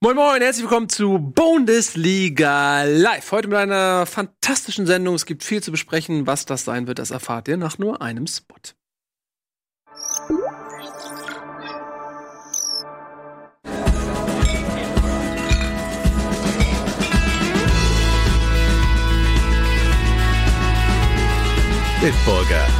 Moin Moin, herzlich willkommen zu Bundesliga Live. Heute mit einer fantastischen Sendung. Es gibt viel zu besprechen. Was das sein wird, das erfahrt ihr nach nur einem Spot. Bitburger.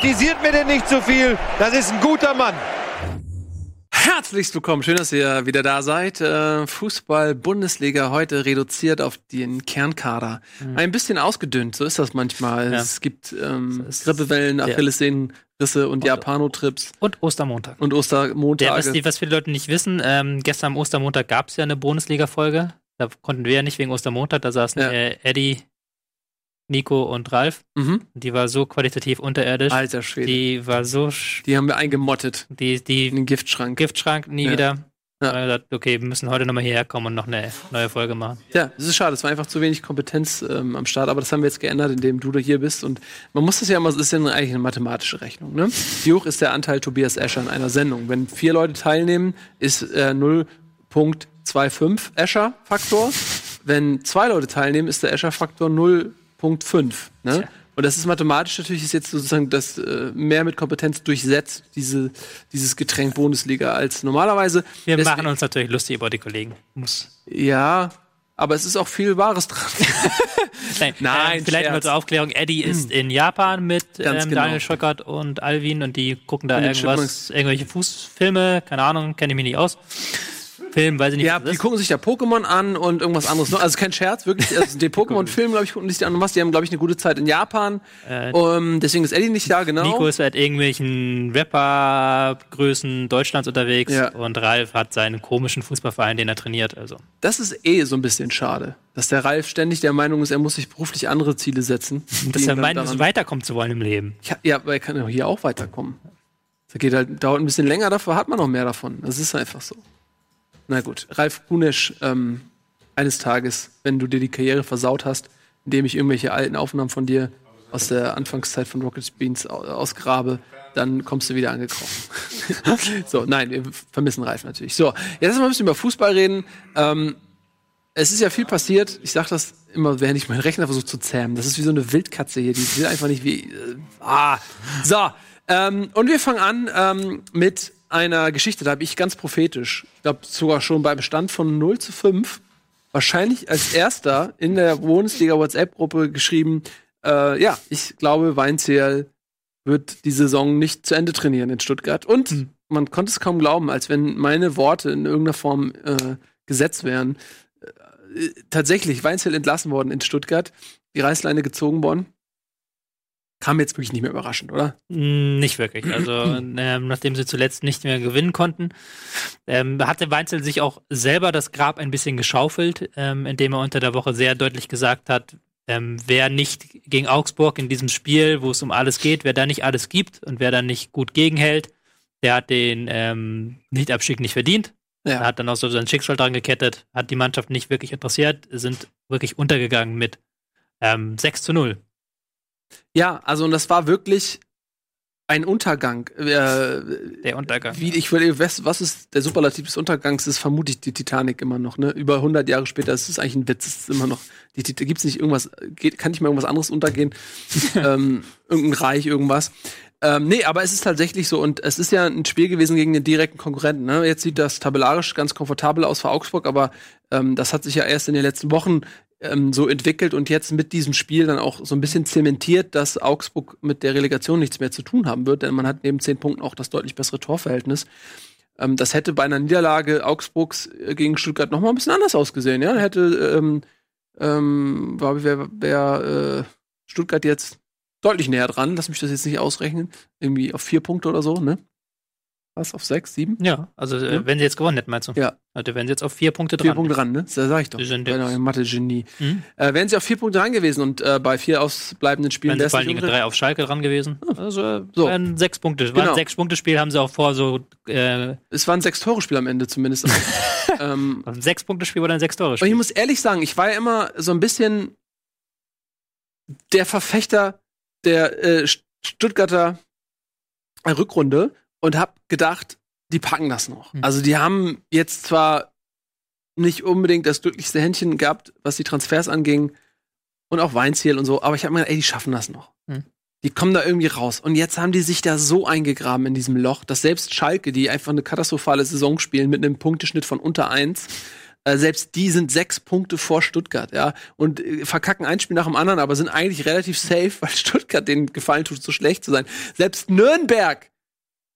Kritisiert mir denn nicht zu viel. Das ist ein guter Mann. Herzlich willkommen, schön, dass ihr wieder da seid. Äh, Fußball-Bundesliga heute reduziert auf den Kernkader. Ein bisschen ausgedünnt, so ist das manchmal. Ja. Es gibt ähm, Grippewellen, der- Achillessehnenrisse und Japanotrips Und Ostermontag. und Der, Ostermontage. was, was viele Leute nicht wissen, ähm, gestern am Ostermontag gab es ja eine Bundesliga-Folge. Da konnten wir ja nicht wegen Ostermontag, da saßen Ja. äh, Eddie, Nico und Ralf. mhm. Die war so qualitativ unterirdisch. Alter Schwede. Die, Die war so, sch- haben wir eingemottet die, in die den Giftschrank. Giftschrank nie Ja. wieder. Ja. Gesagt, okay, wir müssen heute nochmal hierher kommen und noch eine neue Folge machen. Ja, es ist schade, es war einfach zu wenig Kompetenz ähm, am Start, aber das haben wir jetzt geändert, indem du da hier bist. Und man muss das ja immer, es ist ja eigentlich eine mathematische Rechnung. Ne? Wie hoch ist der Anteil Tobias Escher in einer Sendung? Wenn vier Leute teilnehmen, ist äh, 0.25 Escher-Faktor. Wenn zwei Leute teilnehmen, ist der Escher-Faktor 0.5. Ne? Tja. Und das ist mathematisch natürlich ist jetzt sozusagen das äh, mehr mit Kompetenz durchsetzt, diese, dieses Getränk Bundesliga als normalerweise. Wir Deswegen- machen uns natürlich lustig über die Kollegen. Muss. Ja, aber es ist auch viel Wahres dran. Nein, Nein, ähm, vielleicht mal zur Aufklärung. Eddie ist in Japan mit ähm, genau. Daniel Schröckert und Alvin und die gucken da irgendwas, irgendwelche Fußfilme, keine Ahnung, kenne ich mich nicht aus. Film, weiß ich nicht. Ja, die gucken sich ja Pokémon an und irgendwas anderes. noch. Also kein Scherz, wirklich. Also die Pokémon-Film, glaube ich, gucken sich die an und was. Die haben, glaube ich, eine gute Zeit in Japan. Äh, um, deswegen ist Eddie nicht da, genau. Nico ist mit irgendwelchen Rapper-Größen Deutschlands unterwegs Ja. und Ralf hat seinen komischen Fußballverein, den er trainiert. Also Das ist eh so ein bisschen schade, dass der Ralf ständig der Meinung ist, er muss sich beruflich andere Ziele setzen. dass er meint, daran- weiterkommen zu wollen im Leben. Ja, ja, aber er kann ja hier auch weiterkommen. Das geht halt, dauert ein bisschen länger, dafür hat man noch mehr davon. Das ist einfach so. Na gut, Ralf Kunesch, ähm, eines Tages, wenn du dir die Karriere versaut hast, indem ich irgendwelche alten Aufnahmen von dir aus der Anfangszeit von Rocket Beans au- ausgrabe, dann kommst du wieder angekrochen. so, nein, wir vermissen Ralf natürlich. So, jetzt lass mal ein bisschen über Fußball reden. Ähm, es ist ja viel passiert. Ich sag das immer, während ich meinen Rechner versuche zu zähmen. Das ist wie so eine Wildkatze hier. Die will einfach nicht wie. Äh, ah. So. Ähm, und wir fangen an ähm, mit einer Geschichte. Da habe ich ganz prophetisch, ich glaube sogar schon beim Stand von 0 zu 5, wahrscheinlich als erster in der Bundesliga WhatsApp-Gruppe geschrieben, äh, ja, ich glaube, Weinzierl wird die Saison nicht zu Ende trainieren in Stuttgart. Und man konnte es kaum glauben, als wenn meine Worte in irgendeiner Form äh, gesetzt wären. Äh, tatsächlich, Weinzierl entlassen worden in Stuttgart, die Reißleine gezogen worden. Kam jetzt wirklich nicht mehr überraschend, oder? Mm, Nicht wirklich. Also, ähm, nachdem sie zuletzt nicht mehr gewinnen konnten, ähm, hatte Weinzel sich auch selber das Grab ein bisschen geschaufelt, ähm, indem er unter der Woche sehr deutlich gesagt hat, ähm, wer nicht gegen Augsburg in diesem Spiel, wo es um alles geht, wer da nicht alles gibt und wer da nicht gut gegenhält, der hat den ähm, Nichtabstieg nicht verdient. Er hat dann auch so sein Schicksal dran gekettet, hat die Mannschaft nicht wirklich interessiert, sind wirklich untergegangen mit ähm, 6 zu 0. Ja, also und das war wirklich ein Untergang. Äh, Der Untergang. wie, ich würde, was, was ist der Superlativ des Untergangs? Ist vermutlich die Titanic immer noch. Ne? Über 100 Jahre später ist es eigentlich ein Witz. Ist immer noch. Die Tit- Gibt's nicht irgendwas? Geht, kann nicht mal irgendwas anderes untergehen? ähm, irgendein Reich, irgendwas. Ähm, nee, aber es ist tatsächlich so und es ist ja ein Spiel gewesen gegen den direkten Konkurrenten. Ne? Jetzt sieht das tabellarisch ganz komfortabel aus für Augsburg, aber ähm, das hat sich ja erst in den letzten Wochen ähm, so entwickelt und jetzt mit diesem Spiel dann auch so ein bisschen zementiert, dass Augsburg mit der Relegation nichts mehr zu tun haben wird, denn man hat neben zehn Punkten auch das deutlich bessere Torverhältnis. Ähm, das hätte bei einer Niederlage Augsburgs äh, gegen Stuttgart noch mal ein bisschen anders ausgesehen. Ja, hätte ähm, ähm, war wär, äh, Stuttgart jetzt deutlich näher dran. Lass mich das jetzt nicht ausrechnen. Irgendwie auf vier Punkte oder so, ne? Was, auf sechs, sieben? Ja, also äh, Ja. wenn sie jetzt gewonnen hätten, meinst du? Ja. Also wären sie jetzt auf vier Punkte dran. Vier Punkte dran, ne? Das sag ich doch. Genau, jetzt- ein Mathe-Genie. Mhm. Äh, wären sie auf vier Punkte dran gewesen und äh, bei vier ausbleibenden Spielen Wären sie vor allen Dingen drei auf Schalke dran gewesen. Also äh, So. wären sechs Punkte. War Genau. ein Sechs-Punkte-Spiel, haben sie auch vor so äh, Es war ein Sechs-Tore-Spiel am Ende zumindest. ähm, ein Sechs-Punkte-Spiel oder ein Und ich Sechs-Tore-Spiel. muss ehrlich sagen, ich war ja immer so ein bisschen der Verfechter der äh, St- Stuttgarter Rückrunde und habe gedacht, die packen das noch. Hm. Also die haben jetzt zwar nicht unbedingt das glücklichste Händchen gehabt, was die Transfers anging und auch Weinziel und so, aber ich habe mir gedacht, ey, die schaffen das noch. Hm. Die kommen da irgendwie raus. Und jetzt haben die sich da so eingegraben in diesem Loch, dass selbst Schalke, die einfach eine katastrophale Saison spielen mit einem Punkteschnitt von unter eins, äh, selbst die sind sechs Punkte vor Stuttgart, ja. Und äh, verkacken ein Spiel nach dem anderen, aber sind eigentlich relativ safe, weil Stuttgart denen gefallen tut, so schlecht zu sein. Selbst Nürnberg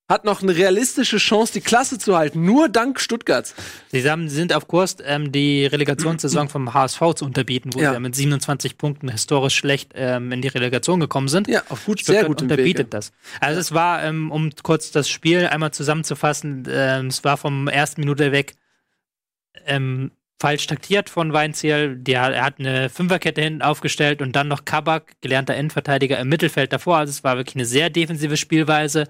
hat noch eine realistische Chance, die Klasse zu halten, nur dank Stuttgarts. Sie sind auf Kurs, ähm, die Relegationssaison vom HSV zu unterbieten, wo Ja. sie mit 27 Punkten historisch schlecht ähm, in die Relegation gekommen sind. Ja, auf gut, Stuttgart sehr gut unterbietet das. Also es war, ähm, um kurz das Spiel einmal zusammenzufassen, ähm, es war vom ersten Minute weg ähm, falsch taktiert von Weinziel. Der, er hat eine Fünferkette hinten aufgestellt und dann noch Kabak, gelernter Endverteidiger, im Mittelfeld davor. Also es war wirklich eine sehr defensive Spielweise.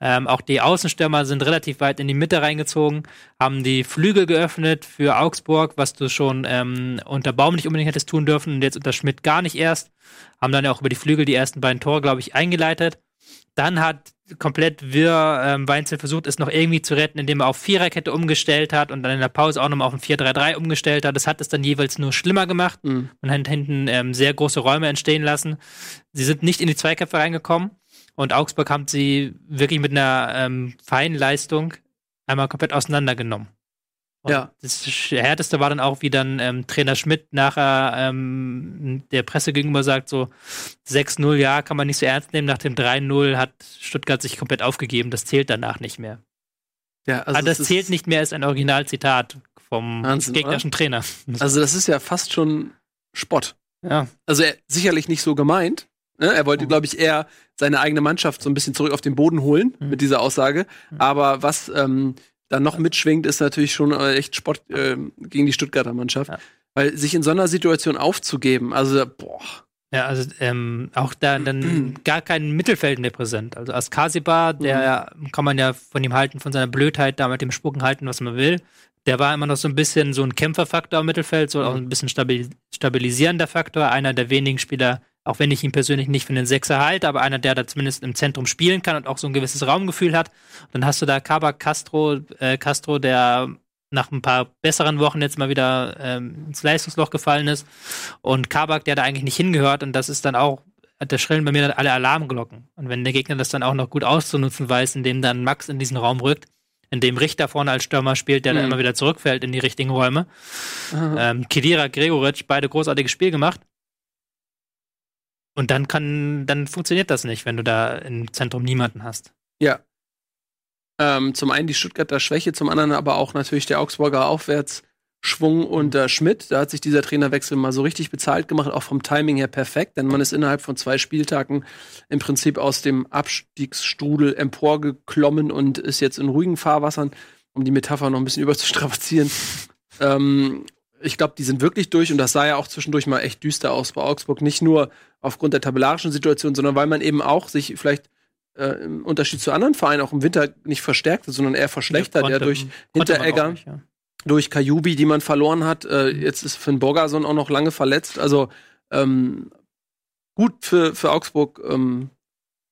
Ähm, auch die Außenstürmer sind relativ weit in die Mitte reingezogen, haben die Flügel geöffnet für Augsburg, was du schon ähm, unter Baum nicht unbedingt hättest tun dürfen und jetzt unter Schmidt gar nicht erst. Haben dann ja auch über die Flügel die ersten beiden Tore, glaube ich, eingeleitet. Dann hat komplett wirr ähm, Weinzel versucht, es noch irgendwie zu retten, indem er auf Viererkette umgestellt hat und dann in der Pause auch nochmal auf ein 4-3-3 umgestellt hat. Das hat es dann jeweils nur schlimmer gemacht Mhm. und hat hinten ähm, sehr große Räume entstehen lassen. Sie sind nicht in die Zweikämpfe reingekommen und Augsburg haben sie wirklich mit einer ähm, feinen Leistung einmal komplett auseinandergenommen. Und Ja. Das härteste war dann auch, wie dann ähm, Trainer Schmidt nachher ähm, der Presse gegenüber sagt, so 6-0, ja, kann man nicht so ernst nehmen. Nach dem 3-0 hat Stuttgart sich komplett aufgegeben. Das zählt danach nicht mehr. Ja, Also, das es ist- zählt nicht mehr, ist ein Originalzitat vom Wahnsinn, gegnerischen Trainer. Also das ist ja fast schon Spott. ja. Also er, sicherlich nicht so gemeint. Ne? Er wollte, Mhm. glaube ich, eher seine eigene Mannschaft so ein bisschen zurück auf den Boden holen Mhm. mit dieser Aussage. Mhm. Aber was ähm, dann noch mitschwingt, ist natürlich schon äh, echt Spott ähm, gegen die Stuttgarter Mannschaft. Ja. Weil sich in so einer Situation aufzugeben, also boah, Ja, also ähm, auch da dann gar kein Mittelfeld mehr präsent. Also Askasiba, der kann man ja von ihm halten, von seiner Blödheit, da mit dem Spucken halten, was man will. Der war immer noch so ein bisschen so ein Kämpferfaktor im Mittelfeld, so auch ein bisschen stabil stabilisierender Faktor. Einer der wenigen Spieler, auch wenn ich ihn persönlich nicht für den Sechser halte, aber einer, der da zumindest im Zentrum spielen kann und auch so ein gewisses Raumgefühl hat. Dann hast du da Kabak Castro, äh, Castro, der nach ein paar besseren Wochen jetzt mal wieder ähm, ins Leistungsloch gefallen ist. Und Kabak, der da eigentlich nicht hingehört. Und das ist dann auch, da schrillen bei mir dann alle Alarmglocken. Und wenn der Gegner das dann auch noch gut auszunutzen weiß, indem dann Max in diesen Raum rückt, in dem Richter vorne als Stürmer spielt, der dann Mhm. immer wieder zurückfällt in die richtigen Räume. Ähm, Kedira, Gregoritsch, beide großartiges Spiel gemacht. Und dann kann, dann funktioniert das nicht, wenn du da im Zentrum niemanden hast. ja. Ähm, zum einen die Stuttgarter Schwäche, zum anderen aber auch natürlich der Augsburger Aufwärtsschwung unter Schmidt. Da hat sich dieser Trainerwechsel mal so richtig bezahlt gemacht, auch vom Timing her perfekt, denn man ist innerhalb von zwei Spieltagen im Prinzip aus dem Abstiegsstrudel emporgeklommen und ist jetzt in ruhigen Fahrwassern, um die Metapher noch ein bisschen überzustrapazieren. ähm, ich glaube, die sind wirklich durch und das sah ja auch zwischendurch mal echt düster aus bei Augsburg. Nicht nur aufgrund der tabellarischen Situation, sondern weil man eben auch sich vielleicht äh, im Unterschied zu anderen Vereinen auch im Winter nicht verstärkt hat, sondern eher verschlechtert, Konnte- ja durch konnte man auch Hinteregger, nicht, ja. durch Kajubi, die man verloren hat. Äh, jetzt ist Finn Borgerson auch noch lange verletzt. Also ähm, gut für, für Augsburg, ähm,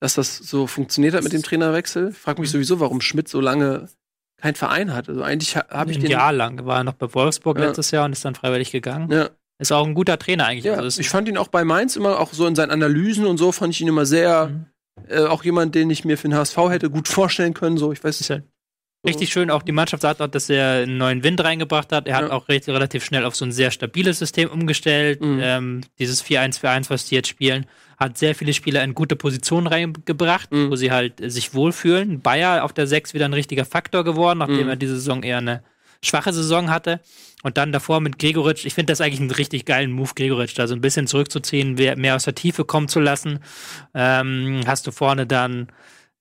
dass das so funktioniert hat mit dem Trainerwechsel. Ich frage mich sowieso, warum Schmidt so lange keinen Verein hat. Also eigentlich ha habe ich Ein den. Jahr lang war er noch bei Wolfsburg Ja. letztes Jahr und ist dann freiwillig gegangen. Ja, Ist auch ein guter Trainer eigentlich. ja. Also ich fand ihn auch bei Mainz immer auch so in seinen Analysen und so fand ich ihn immer sehr, Mhm. äh, auch jemand, den ich mir für den HSV hätte gut vorstellen können. So, ich weiß so. richtig schön. Auch die Mannschaft sagt auch, dass er einen neuen Wind reingebracht hat. Er hat Ja. auch recht, relativ schnell auf so ein sehr stabiles System umgestellt. Mhm. Ähm, dieses 4-1-4-1, was die jetzt spielen, hat sehr viele Spieler in gute Positionen reingebracht, Mhm. wo sie halt äh, sich wohlfühlen. Bayer auf der 6 wieder ein richtiger Faktor geworden, nachdem Mhm. er diese Saison eher eine schwache Saison hatte. Und dann davor mit Gregoritsch, ich finde das eigentlich einen richtig geilen Move, Gregoritsch, da so ein bisschen zurückzuziehen, mehr aus der Tiefe kommen zu lassen. Ähm, hast du vorne dann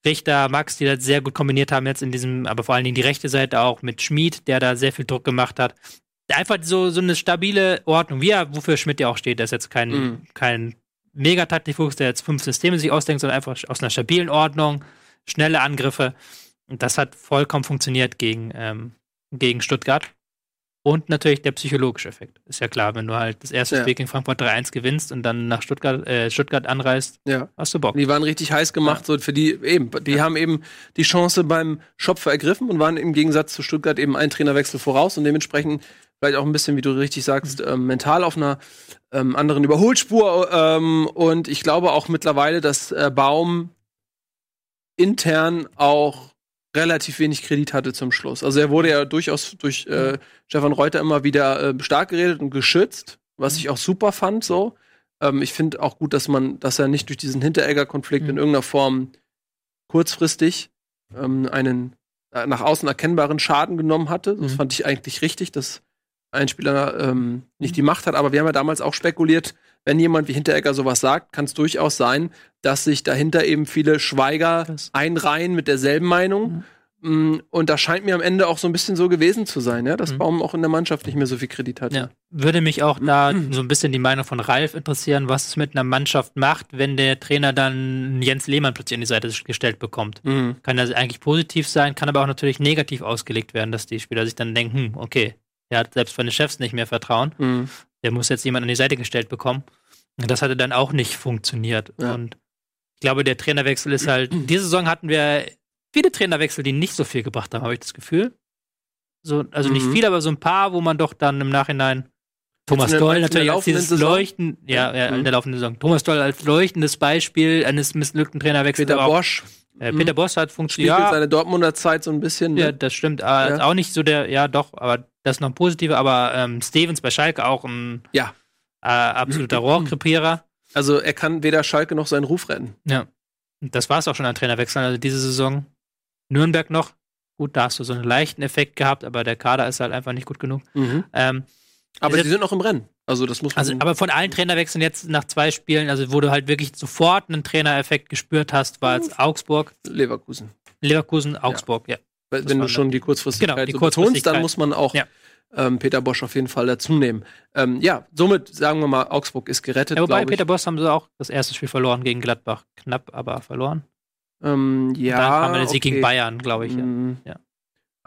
Richter, Max, die das sehr gut kombiniert haben jetzt in diesem, aber vor allen Dingen die rechte Seite auch mit Schmid, der da sehr viel Druck gemacht hat. Einfach so, so eine stabile Ordnung, wie er, wofür Schmidt ja auch steht. Der ist jetzt kein, Mhm. kein Megataktikfuchs, der jetzt fünf Systeme sich ausdenkt, sondern einfach aus einer stabilen Ordnung, schnelle Angriffe. Und das hat vollkommen funktioniert gegen, ähm, gegen Stuttgart. Und natürlich der psychologische Effekt. Ist ja klar, wenn du halt das erste Ja. Spiel gegen Frankfurt 3-1 gewinnst und dann nach Stuttgart, äh, Stuttgart anreist, Ja. hast du Bock. Die waren richtig heiß gemacht, so für die eben. Die haben eben die Chance beim Schopfer ergriffen und waren im Gegensatz zu Stuttgart eben einen Trainerwechsel voraus und dementsprechend vielleicht auch ein bisschen, wie du richtig sagst, ähm, mental auf einer ähm, anderen Überholspur. Ähm, und ich glaube auch mittlerweile, dass äh, Baum intern auch relativ wenig Kredit hatte zum Schluss. Also er wurde ja durchaus durch äh, Stefan Reuter immer wieder äh, stark geredet und geschützt, was ich auch super fand so. Ähm, ich finde auch gut, dass man, dass er nicht durch diesen Hinteregger-Konflikt Mhm. in irgendeiner Form kurzfristig ähm, einen äh, nach außen erkennbaren Schaden genommen hatte. Das Mhm. fand ich eigentlich richtig, dass ein Spieler ähm, nicht die Macht hat. Aber wir haben ja damals auch spekuliert, wenn jemand wie Hinteregger sowas sagt, kann es durchaus sein, dass sich dahinter eben viele Schweiger Das- einreihen mit derselben Meinung. Mm, Und das scheint mir am Ende auch so ein bisschen so gewesen zu sein, ja, dass Mhm. Baum auch in der Mannschaft nicht mehr so viel Kredit hatte. Ja. Würde mich auch da so ein bisschen die Meinung von Ralf interessieren, was es mit einer Mannschaft macht, wenn der Trainer dann Jens Lehmann plötzlich an die Seite gestellt bekommt. Mhm. Kann das eigentlich positiv sein, kann aber auch natürlich negativ ausgelegt werden, dass die Spieler sich dann denken, hm, okay, der hat selbst seine Chefs nicht mehr Vertrauen, Mhm. der muss jetzt jemand an die Seite gestellt bekommen. Und das hatte dann auch nicht funktioniert. Ja. Und ich glaube, der Trainerwechsel ist halt, diese Saison hatten wir viele Trainerwechsel, die nicht so viel gebracht haben, habe ich das Gefühl. So, also nicht Mhm. viel, aber so ein paar, wo man doch dann im Nachhinein Thomas Doll natürlich als dieses Saison? Leuchten, ja, ja, Mhm. in der laufenden Saison. Thomas Doll als leuchtendes Beispiel eines missglückten Trainerwechsels. Peter Bosch äh, Mhm. Peter Bosch hat funktioniert. Ja, seine Dortmunder Zeit so ein bisschen. ja, Ne? das stimmt. Äh, Ja. Auch nicht so der, ja doch, aber das ist noch ein positiver, aber ähm, Stevens bei Schalke auch ein Ja. äh, absoluter Rohrkrepierer. Also er kann weder Schalke noch seinen Ruf retten. Ja. Das war es auch schon an Trainerwechseln. Also diese Saison Nürnberg noch. Gut, da hast du so einen leichten Effekt gehabt, aber der Kader ist halt einfach nicht gut genug. Ähm, Aber Ist die sind noch im Rennen. Also das muss man. also, aber von allen Trainerwechseln jetzt nach zwei Spielen, also wo du halt wirklich sofort einen Trainereffekt gespürt hast, war jetzt Augsburg, Leverkusen. Leverkusen, Augsburg, ja. Das wenn du schon die Kurzfristigkeit Genau, die so betonst, dann Kurzfristigkeit. muss man auch Ja. ähm, Peter Bosch auf jeden Fall dazu nehmen. Ähm, ja, somit sagen wir mal, Augsburg ist gerettet. ja wobei. Peter Boss haben sie auch das erste Spiel verloren gegen Gladbach. Knapp, aber verloren. ähm, ja, Dann kam der Sieg okay. gegen Bayern, glaube ich. Ja. Mhm. Ja.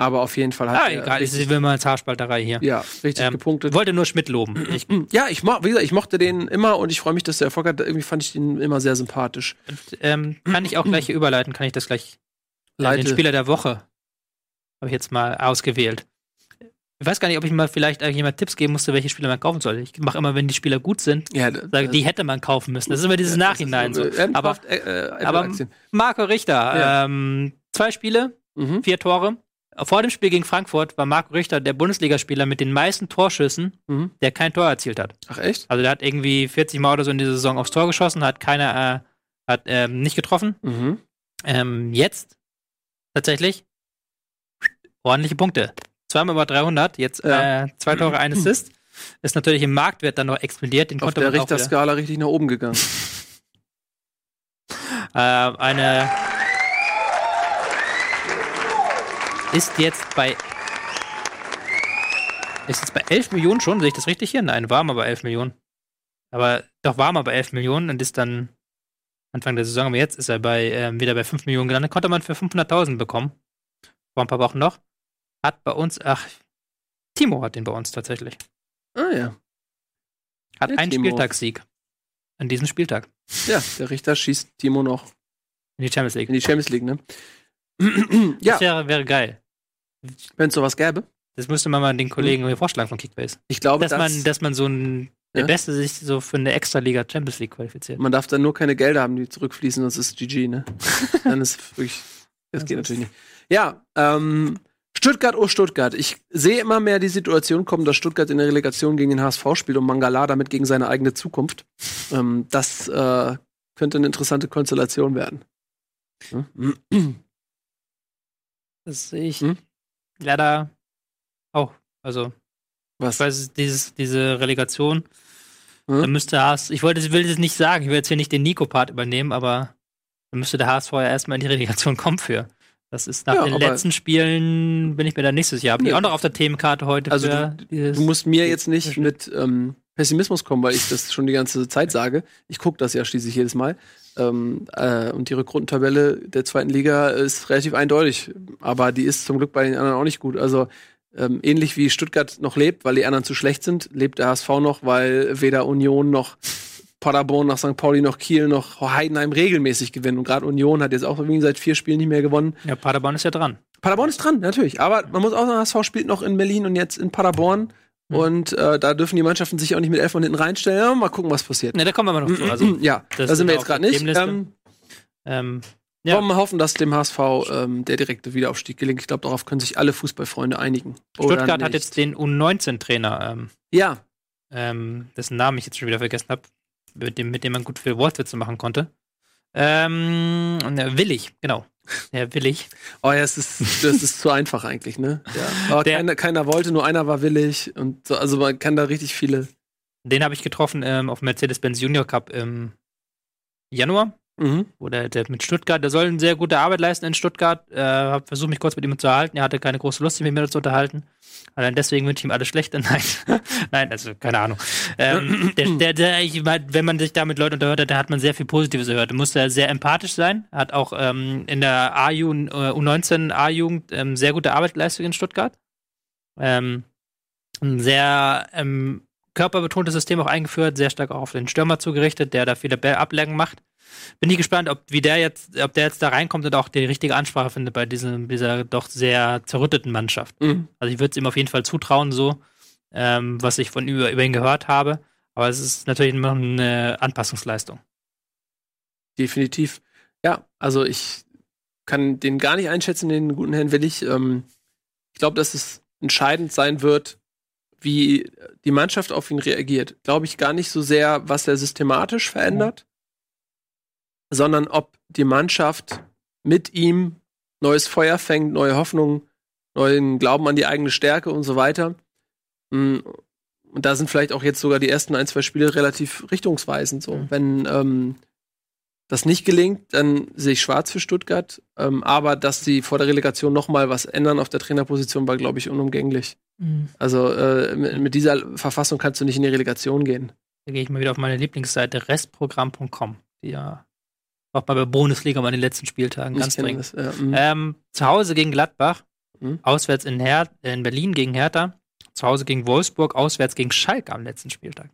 Aber auf jeden Fall hat Ah, er egal, ich will mal Haarspalterei hier. ja, richtig Ähm, gepunktet. Ich wollte nur Schmidt loben. Ich, Ja, ich mo wie gesagt, ich mochte den immer und ich freue mich, dass der Erfolg hat. Irgendwie fand ich den immer sehr sympathisch. ähm, kann ich auch gleich hier überleiten, kann ich das gleich äh, Leite. den Spieler der Woche habe ich jetzt mal ausgewählt. Ich weiß gar nicht, ob ich mal vielleicht jemand Tipps geben musste, welche Spieler man kaufen soll. Ich mache immer, wenn die Spieler gut sind, Ja, sage, die hätte man kaufen müssen. Das ist immer dieses Nachhinein so. Äh, Aber, äh, äh, aber. Marco Richter, Ja. ähm, zwei Spiele, Mhm. vier Tore. Vor dem Spiel gegen Frankfurt war Marco Richter der Bundesligaspieler mit den meisten Torschüssen, Mhm. der kein Tor erzielt hat. Ach echt? Also der hat irgendwie 40 Mal oder so in dieser Saison aufs Tor geschossen, hat keiner, äh, hat ähm, nicht getroffen. Mhm. Ähm, jetzt tatsächlich ordentliche Punkte. Zweimal über 300, jetzt Ja. äh, zwei Tore, ein Assist. Ist natürlich im Marktwert dann noch explodiert. Den Auf konnte der Richterskala richtig nach oben gegangen. äh, eine ist jetzt bei ist jetzt bei 11 Millionen schon, sehe ich das richtig hier? Nein, war mal bei 11 Millionen. Aber doch war mal bei 11 Millionen und ist dann Anfang der Saison, aber jetzt ist er bei ähm, wieder bei 5 Millionen gelandet. Konnte man für 500.000 bekommen. Vor ein paar Wochen noch. Hat bei uns, ach, Timo hat den bei uns tatsächlich. Ah ja. Hat Der einen Timo. Spieltagssieg. An diesem Spieltag. Ja, der Richter schießt Timo noch In die Champions League. in die Champions League, ne? ja, Das wäre, wäre geil. wenn es sowas gäbe. Das müsste man mal den Kollegen hier vorschlagen von Kickbase. Ich glaube, Dass dass man, dass man so ein, der Ja. Beste sich so für eine Extraliga Champions League qualifiziert. man darf dann nur keine Gelder haben, die zurückfließen, sonst ist GG, ne? dann ist wirklich, das geht natürlich nicht. Ja, ähm, Stuttgart, oh Stuttgart. Ich sehe immer mehr die Situation kommen, dass Stuttgart in der Relegation gegen den HSV spielt und Mangala damit gegen seine eigene Zukunft. Ähm, das äh, könnte eine interessante Konstellation werden. Hm? Das sehe ich Hm? leider auch. Also, Was? ich weiß, dieses, diese Relegation, Hm? da müsste Haas, ich wollte, will das nicht sagen, ich will jetzt hier nicht den Nico-Part übernehmen, aber dann müsste der HSV ja erstmal in die Relegation kommen für. Das ist nach Ja, den letzten Spielen, bin ich mir da nächstes Jahr. Hab ich Nee. auch noch auf der Themenkarte heute. Also dieses- Du musst mir jetzt nicht mit ähm, Pessimismus kommen, weil ich das schon die ganze Zeit sage. Ich gucke das ja schließlich jedes Mal. Ähm, äh, und die Rückrundentabelle der zweiten Liga ist relativ eindeutig. Aber die ist zum Glück bei den anderen auch nicht gut. Also ähm, ähnlich wie Stuttgart noch lebt, weil die anderen zu schlecht sind, lebt der HSV noch, weil weder Union noch Paderborn noch St. Pauli noch Kiel noch Heidenheim regelmäßig gewinnen. Und gerade Union hat jetzt auch irgendwie seit vier Spielen nicht mehr gewonnen. ja, Paderborn ist ja dran. Paderborn ist dran, natürlich. Aber man muss auch sagen, HSV spielt noch in Berlin und jetzt in Paderborn. Und äh, da dürfen die Mannschaften sich auch nicht mit elf von hinten reinstellen. Ja, mal gucken, was passiert. Ne, da kommen wir noch zu. Also, ja, da sind wir jetzt gerade nicht. Ähm, ähm, ja. Wollen wir hoffen, dass dem HSV ähm, der direkte Wiederaufstieg gelingt. Ich glaube, darauf können sich alle Fußballfreunde einigen. Stuttgart hat jetzt den U19-Trainer, ähm, Ja, ähm, dessen Namen ich jetzt schon wieder vergessen habe, mit dem, mit dem man gut viel Wortwitze machen konnte. Ähm, äh, Willig, genau. Ja, Willig. oh ja, es ist, das ist zu einfach eigentlich, ne? Ja. Aber Der- keiner, keiner wollte, nur einer war willig. Und so, also man kann da richtig viele. Den habe ich getroffen ähm, auf dem Mercedes-Benz Junior Cup im Januar. Mhm. Oder der mit Stuttgart, der soll eine sehr gute Arbeit leisten in Stuttgart. Äh, habe mich kurz mit ihm zu unterhalten. Er hatte keine große Lust, sich mit mir zu unterhalten. Allein deswegen wünsche ich ihm alles Schlechte. Nein, nein, also keine Ahnung. Ähm, der, der, der, ich mein, wenn man sich da mit Leuten unterhört hat, da hat man sehr viel Positives gehört. Da musste er sehr empathisch sein. Hat auch ähm, in der A-Jugend, äh, U19 A-Jugend ähm, sehr gute Arbeit geleistet in Stuttgart. Ähm, ein sehr ähm, körperbetontes System auch eingeführt, sehr stark auch auf den Stürmer zugerichtet, der da viele ablenken macht. Bin ich gespannt, ob wie der jetzt, ob der jetzt da reinkommt und auch die richtige Ansprache findet bei diesem, dieser doch sehr zerrütteten Mannschaft. Mhm. Also ich würde es ihm auf jeden Fall zutrauen, so, ähm, was ich von über, über ihn gehört habe. Aber es ist natürlich immer eine Anpassungsleistung. Definitiv. Ja, also ich kann den gar nicht einschätzen, den guten Herrn Willig. Ähm, ich glaube, dass es entscheidend sein wird, wie die Mannschaft auf ihn reagiert. Glaube ich gar nicht so sehr, was er systematisch verändert, sondern ob die Mannschaft mit ihm neues Feuer fängt, neue Hoffnung, neuen Glauben an die eigene Stärke und so weiter. Mm, Und da sind vielleicht auch jetzt sogar die ersten ein, zwei Spiele relativ richtungsweisend so. Mhm. Wenn ähm, das nicht gelingt, dann sehe ich schwarz für Stuttgart. Ähm, aber dass sie vor der Relegation noch mal was ändern auf der Trainerposition, war, glaube ich, unumgänglich. Also äh, mit, mit dieser Verfassung kannst du nicht in die Relegation gehen. Da gehe ich mal wieder auf meine Lieblingsseite restprogramm.com. Die ja auch mal bei Bundesliga mal in den letzten Spieltagen Ich ganz dringend. Ja, mm. Ähm, zu Hause gegen Gladbach, Mhm. auswärts in, Her in Berlin gegen Hertha, zu Hause gegen Wolfsburg, auswärts gegen Schalke am letzten Spieltag.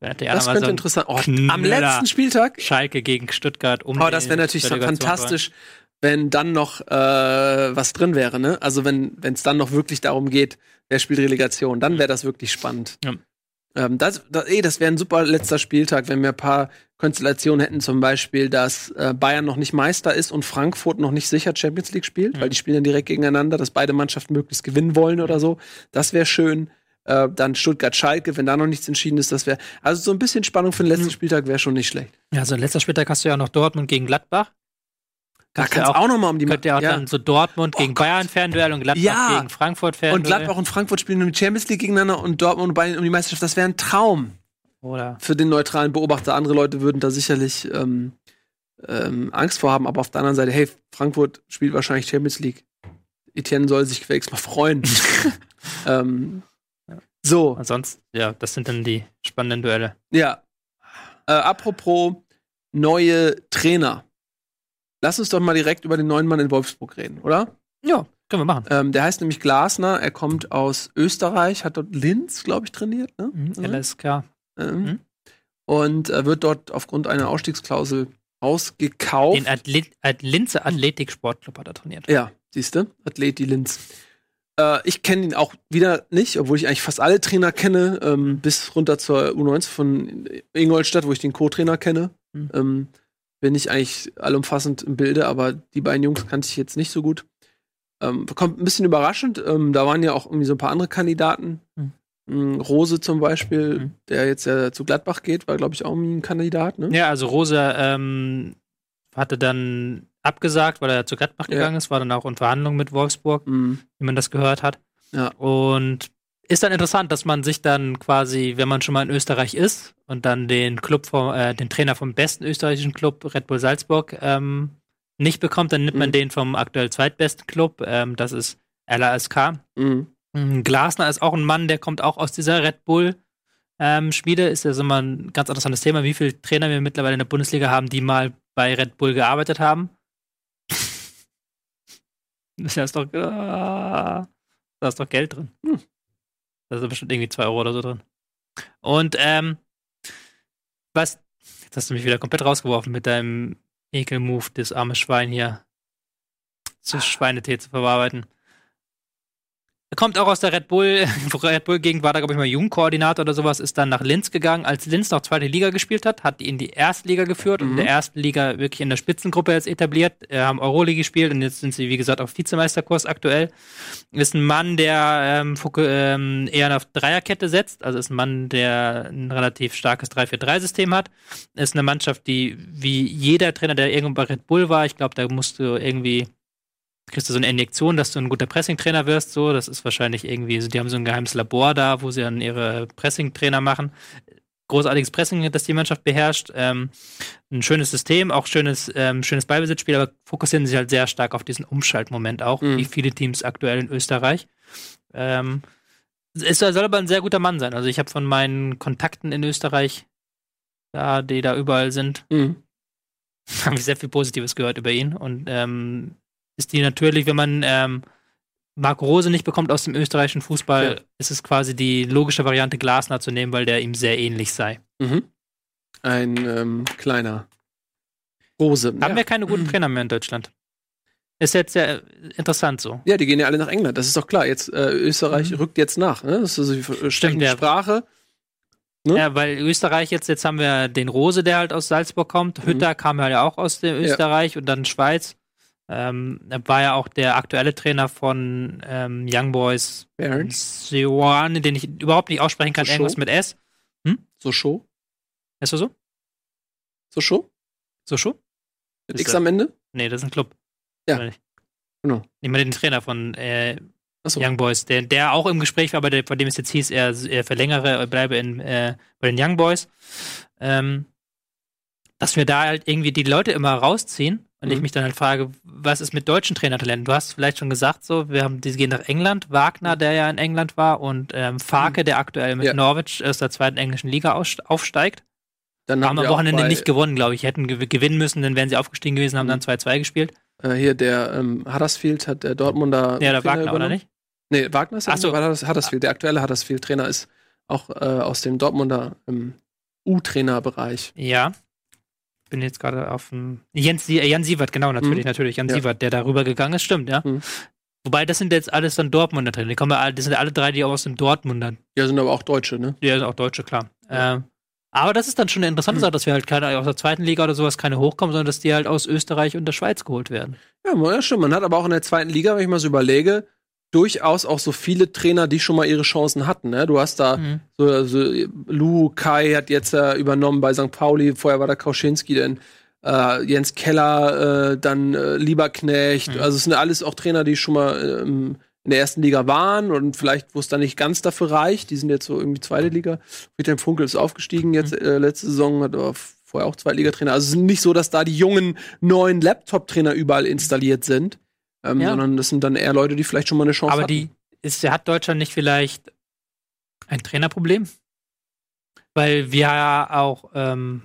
Das könnte so interessant. Oh, am letzten Spieltag. Schalke gegen Stuttgart um Oh, das wäre natürlich so fantastisch, wenn dann noch äh, was drin wäre, ne? Also wenn es dann noch wirklich darum geht, wer spielt Relegation, dann wäre das wirklich spannend. Ja. Ähm, das, das, eh, das wäre ein super letzter Spieltag, wenn wir ein paar Konstellationen hätten, zum Beispiel, dass äh, Bayern noch nicht Meister ist und Frankfurt noch nicht sicher Champions League spielt, Mhm. weil die spielen dann direkt gegeneinander, dass beide Mannschaften möglichst gewinnen wollen oder so. Das wäre schön. Äh, dann Stuttgart-Schalke, wenn da noch nichts entschieden ist, das wäre. Also so ein bisschen Spannung für den letzten Mhm. Spieltag wäre schon nicht schlecht. Ja, also letzter Spieltag hast du ja noch Dortmund gegen Gladbach. Da Könnte kann es auch- auch, noch mal um die Könnt ihr auch ja. dann so Dortmund Oh gegen Gott. Bayern Fernduell und Gladbach Ja. gegen Frankfurt Fernduell. Und Gladbach und Frankfurt spielen um die Champions League gegeneinander und Dortmund und Bayern um die Meisterschaft. Das wäre ein Traum Oder für den neutralen Beobachter. Andere Leute würden da sicherlich ähm, ähm, Angst vor haben, aber auf der anderen Seite, hey, Frankfurt spielt wahrscheinlich Champions League. Etienne soll sich wenigstens mal freuen. ähm, so, und sonst, ja, das sind dann die spannenden Duelle. ja. Äh, apropos neue Trainer. Lass uns doch mal direkt über den neuen Mann in Wolfsburg reden, oder? Ja, können wir machen. Ähm, der heißt nämlich Glasner, er kommt aus Österreich, hat dort Linz, glaube ich, trainiert. Ne? Mhm. Mhm. LSK. Ähm, Mhm. Und äh, wird dort aufgrund einer Ausstiegsklausel ausgekauft. Den Athlet Ath Linzer Athletik Sportclub hat er trainiert. ja, siehste, Athleti Linz. Äh, ich kenne ihn auch wieder nicht, obwohl ich eigentlich fast alle Trainer kenne, ähm, bis runter zur U19 von Ingolstadt, wo ich den Co-Trainer kenne. Mhm. Bin ich eigentlich allumfassend im Bilde, aber die beiden Jungs kannte ich jetzt nicht so gut. Ähm, kommt ein bisschen überraschend. Ähm, da waren ja auch irgendwie so ein paar andere Kandidaten. Mhm. Rose zum Beispiel, Mhm. der jetzt ja zu Gladbach geht, war, glaube ich, auch ein Kandidat. Ne? Ja, also Rosa ähm, hatte dann abgesagt, weil er zu Gladbach Ja. gegangen ist, war dann auch in Verhandlungen mit Wolfsburg, Mhm. wie man das gehört hat. Ja. Und ist dann interessant, dass man sich dann quasi, wenn man schon mal in Österreich ist und dann den Club vom, äh, den Trainer vom besten österreichischen Club Red Bull Salzburg ähm, nicht bekommt, dann nimmt man Mhm. den vom aktuell zweitbesten Club. Ähm, das ist LASK. Mhm. Mhm, Glasner ist auch ein Mann, der kommt auch aus dieser Red Bull. Ähm, Schmiede ist ja so mal ein ganz interessantes Thema, wie viele Trainer wir mittlerweile in der Bundesliga haben, die mal bei Red Bull gearbeitet haben. Da ist doch, ah, da ist doch Geld drin. Hm. Da sind bestimmt irgendwie 2 Euro oder so drin. Und ähm, was, jetzt hast du mich wieder komplett rausgeworfen mit deinem Ekelmove, das arme Schwein hier zu Schweinetee zu verarbeiten. Er kommt auch aus der Red Bull, Red Bull Gegend war da, glaube ich, mal Jugendkoordinator oder sowas, ist dann nach Linz gegangen. Als Linz noch zweite Liga gespielt hat, hat die in die erste Liga geführt und in der ersten Liga wirklich in der Spitzengruppe jetzt etabliert. Äh, haben Euroleague gespielt und jetzt sind sie, wie gesagt, auf Vizemeisterkurs aktuell. Ist ein Mann, der ähm, ähm, eher auf Dreierkette setzt, also ist ein Mann, der ein relativ starkes 3-4-3-System hat. Ist eine Mannschaft, die wie jeder Trainer, der irgendwo bei Red Bull war, ich glaube, da musst du irgendwie kriegst du so eine Injektion, dass du ein guter Pressing-Trainer wirst. So, das ist wahrscheinlich irgendwie, so, die haben so ein geheimes Labor da, wo sie dann ihre Pressing-Trainer machen. Großartiges Pressing, das die Mannschaft beherrscht. Ähm, ein schönes System, auch schönes, ähm, schönes Ballbesitzspiel, aber fokussieren sich halt sehr stark auf diesen Umschaltmoment auch, Mhm. wie viele Teams aktuell in Österreich. Ähm, es soll soll aber ein sehr guter Mann sein. Also ich habe von meinen Kontakten in Österreich, da, die da überall sind, Mhm. habe ich sehr viel Positives gehört über ihn. Und ähm, ist die natürlich, wenn man ähm, Marco Rose nicht bekommt aus dem österreichischen Fußball, Ja. ist es quasi die logische Variante, Glasner zu nehmen, weil der ihm sehr ähnlich sei. Mhm. Ein ähm, kleiner Rose. Haben ja. wir keine guten Trainer mehr in Deutschland. Ist jetzt sehr interessant so. ja, die gehen ja alle nach England. Das ist doch klar. Jetzt äh, Österreich Mhm. rückt jetzt nach. Ne? Das ist also die ja. Sprache. Ne? Ja, weil Österreich jetzt, jetzt haben wir den Rose, der halt aus Salzburg kommt. Hütter kam ja auch aus dem Österreich und dann Schweiz. Ähm, er war ja auch der aktuelle Trainer von ähm, Young Boys. Seoane, den ich überhaupt nicht aussprechen kann, So irgendwas Show? mit S. So Show. Ist das so? So Show. So schon? Mit Ist X am Ende. Nee, das ist ein Club. Ja, genau. Ich meine den Trainer von äh, Achso. Young Boys, der, der auch im Gespräch war, bei, der, bei dem es jetzt hieß, er, er verlängere, er bleibe in, äh, bei den Young Boys. Ähm, dass wir da halt irgendwie die Leute immer rausziehen und ich Mhm. mich dann halt frage, was ist mit deutschen Trainertalenten? Du hast vielleicht schon gesagt, so, wir haben, die gehen nach England, Wagner, der ja in England war, und ähm, Farke, der aktuell mit Mhm. Ja. Norwich aus der zweiten englischen Liga aufsteigt. Dann Haben am wir auch Wochenende nicht gewonnen, glaube ich. Hätten gew gewinnen müssen, dann wären sie aufgestiegen gewesen, haben Mhm. dann 2-2 gespielt. Äh, hier der ähm, Huddersfield hat der Dortmunder. Ja, der Trainer Wagner, oder übernommen. nicht? Nee, Wagner ist ja so. Huddersfield. Der aktuelle Huddersfield-Trainer ist auch äh, aus dem Dortmunder ähm, U-Trainer-Bereich. Ja. Bin jetzt gerade auf dem. Jens, äh, Jan Sievert, genau, natürlich, Mhm. natürlich. Jan Ja. Sievert, der darüber gegangen ist, stimmt, ja. Mhm. Wobei, das sind jetzt alles dann Dortmunder drin. Die kommen ja alle, das sind ja alle drei, die auch aus dem Dortmunder. Ja, sind aber auch Deutsche, ne? Die sind auch Deutsche, klar. Ähm, aber das ist dann schon eine interessante Mhm. Sache, dass wir halt keine aus der zweiten Liga oder sowas keine hochkommen, sondern dass die halt aus Österreich und der Schweiz geholt werden. Ja, ja, stimmt. Man hat aber auch in der zweiten Liga, wenn ich mal so überlege, durchaus auch so viele Trainer, die schon mal ihre Chancen hatten. Ne? Du hast da Mhm. so, so Lou Kai hat jetzt äh, übernommen bei St. Pauli, vorher war da Kauschinski, dann äh, Jens Keller, äh, dann äh, Lieberknecht. Mhm. Also es sind alles auch Trainer, die schon mal ähm, in der ersten Liga waren und vielleicht, wo es dann nicht ganz dafür reicht. Die sind jetzt so irgendwie zweite Liga. Friedhelm Funkel ist aufgestiegen jetzt Mhm. äh, letzte Saison, hat aber vorher auch Zweitligatrainer. Also es ist nicht so, dass da die jungen neuen Laptop-Trainer überall installiert sind, ähm, Ja. sondern das sind dann eher Leute, die vielleicht schon mal eine Chance Aber hatten. die ist, hat Deutschland nicht vielleicht ein Trainerproblem? Weil wir ja auch, ähm,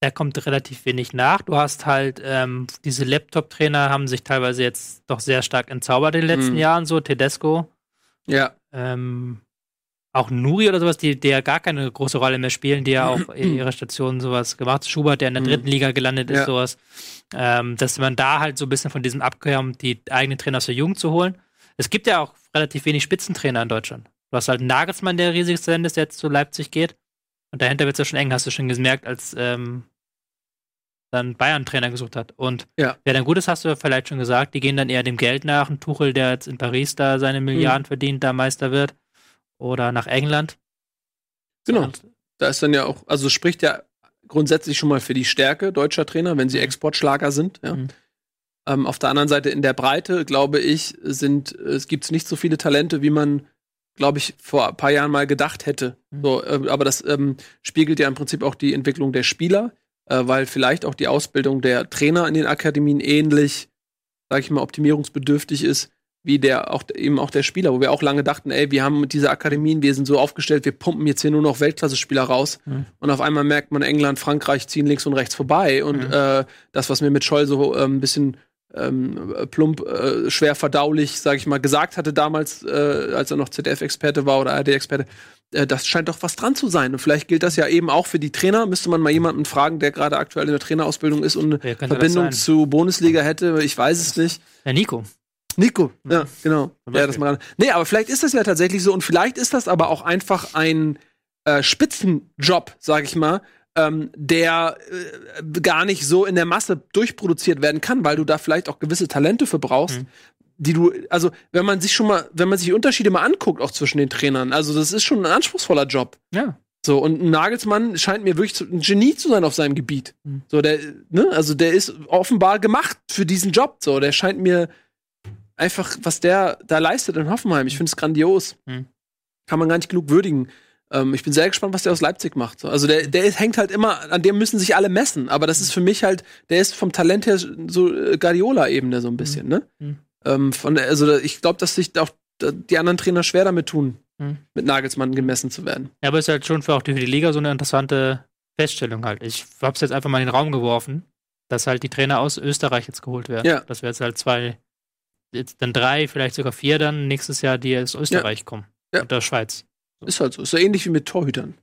da kommt relativ wenig nach. Du hast halt, ähm, diese Laptop-Trainer haben sich teilweise jetzt doch sehr stark entzaubert in den letzten Mhm. Jahren, so Tedesco, ja. ähm, auch Nuri oder sowas, die, die ja gar keine große Rolle mehr spielen, die ja auch in ihrer Station sowas gemacht. Schubert, der in der Mhm. dritten Liga gelandet ist, Ja. sowas. Ähm, dass man da halt so ein bisschen von diesem abkommt, die eigenen Trainer aus der Jugend zu holen. Es gibt ja auch relativ wenig Spitzentrainer in Deutschland. Du hast halt Nagelsmann, der riesiges Talent ist, der jetzt zu Leipzig geht. Und dahinter wird es ja schon eng, hast du schon gemerkt, als ähm, dann Bayern-Trainer gesucht hat. Und Ja. wer dann gut ist, hast du ja vielleicht schon gesagt, die gehen dann eher dem Geld nach. Ein Tuchel, der jetzt in Paris da seine Mhm. Milliarden verdient, da Meister wird. Oder nach England. Genau. Und, Da ist dann ja auch, also es spricht ja grundsätzlich schon mal für die Stärke deutscher Trainer, wenn sie Exportschlager sind. Ja. Mhm. Ähm, auf der anderen Seite in der Breite, glaube ich, sind es gibt nicht so viele Talente, wie man glaube ich, vor ein paar Jahren mal gedacht hätte. Mhm. So, äh, aber das ähm, spiegelt ja im Prinzip auch die Entwicklung der Spieler, äh, weil vielleicht auch die Ausbildung der Trainer in den Akademien ähnlich, sag ich mal, optimierungsbedürftig ist, wie der auch eben auch der Spieler, wo wir auch lange dachten, ey, wir haben diese Akademien, wir sind so aufgestellt, wir pumpen jetzt hier nur noch Weltklasse-Spieler raus. Mhm. Und auf einmal merkt man, England, Frankreich ziehen links und rechts vorbei. Und Mhm. äh, das, was mir mit Scholl so ähm, ein bisschen ähm, plump, äh, schwer verdaulich, sag ich mal, gesagt hatte damals, äh, als er noch ZDF-Experte war oder ARD-Experte, äh, das scheint doch was dran zu sein. Und vielleicht gilt das ja eben auch für die Trainer. Müsste man mal jemanden fragen, der gerade aktuell in der Trainerausbildung ist und eine Verbindung zu Bundesliga hätte. Ich weiß es nicht. Ja, Nico. Nico, ja, genau. Ja, das mal. Nee, aber vielleicht ist das ja tatsächlich so und vielleicht ist das aber auch einfach ein äh, Spitzenjob, sag ich mal, ähm, der äh, gar nicht so in der Masse durchproduziert werden kann, weil du da vielleicht auch gewisse Talente für brauchst. Mhm. Die du, also wenn man sich schon mal, wenn man sich die Unterschiede mal anguckt, auch zwischen den Trainern, also das ist schon ein anspruchsvoller Job. Ja. So, und ein Nagelsmann scheint mir wirklich zu- ein Genie zu sein auf seinem Gebiet. Mhm. So, der, ne, also der ist offenbar gemacht für diesen Job. So, der scheint mir einfach, was der da leistet in Hoffenheim, ich finde es grandios. Mhm. Kann man gar nicht genug würdigen. Ähm, ich bin sehr gespannt, was der aus Leipzig macht. So, also der, der hängt halt immer, an dem müssen sich alle messen. Aber das ist für mich halt, der ist vom Talent her so äh, Guardiola-Ebene so ein bisschen, ne? Mhm. Ähm, von also ich glaube, dass sich auch die anderen Trainer schwer damit tun, Mhm. mit Nagelsmann gemessen zu werden. Ja, aber ist halt schon für auch die, für die Liga so eine interessante Feststellung halt. Ich hab's jetzt einfach mal in den Raum geworfen, dass halt die Trainer aus Österreich jetzt geholt werden. Ja. Dass wir jetzt halt zwei, dann drei, vielleicht sogar vier dann nächstes Jahr, die aus Österreich kommen. Ja. Und der Schweiz. Ist halt so. Ist so ähnlich wie mit Torhütern.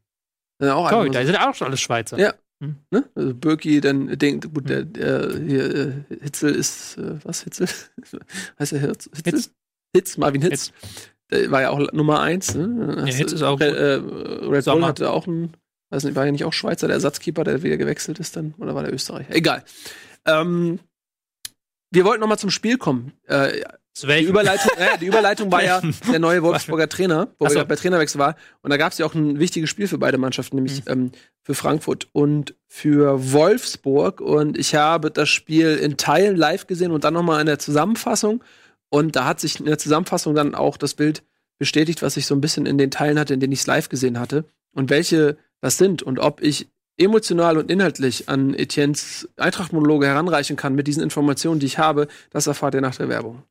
Ja, auch da so, sind auch schon alles Schweizer. Ja. ne? also Birki, dann denkt, gut, der, der hier, äh, Hitzel ist, äh, was, Hitzel? heißt er Hitz? Hitzel? Hitz. Hitz, Marvin Hitz. Der war ja auch Nummer eins. Ne? Ja, Hitz ist auch Red, äh, Red Bull Sommer. hatte auch einen, weiß nicht, war ja nicht auch Schweizer, der Ersatzkeeper, der wieder gewechselt ist dann, oder war der Österreicher? Egal. Ähm, wir wollten noch mal zum Spiel kommen. Äh, die? Überleitung, ja, die Überleitung war ja der neue Wolfsburger Trainer, wo so. wir bei Trainerwechsel war. Und da gab es ja auch ein wichtiges Spiel für beide Mannschaften, nämlich ähm, für Frankfurt und für Wolfsburg. Und ich habe das Spiel in Teilen live gesehen und dann nochmal in der Zusammenfassung. Und da hat sich in der Zusammenfassung dann auch das Bild bestätigt, was ich so ein bisschen in den Teilen hatte, in denen ich es live gesehen hatte. Und welche das sind und ob ich emotional und inhaltlich an Etiennes Eintracht-Monologe heranreichen kann mit diesen Informationen, die ich habe, das erfahrt ihr nach der Werbung.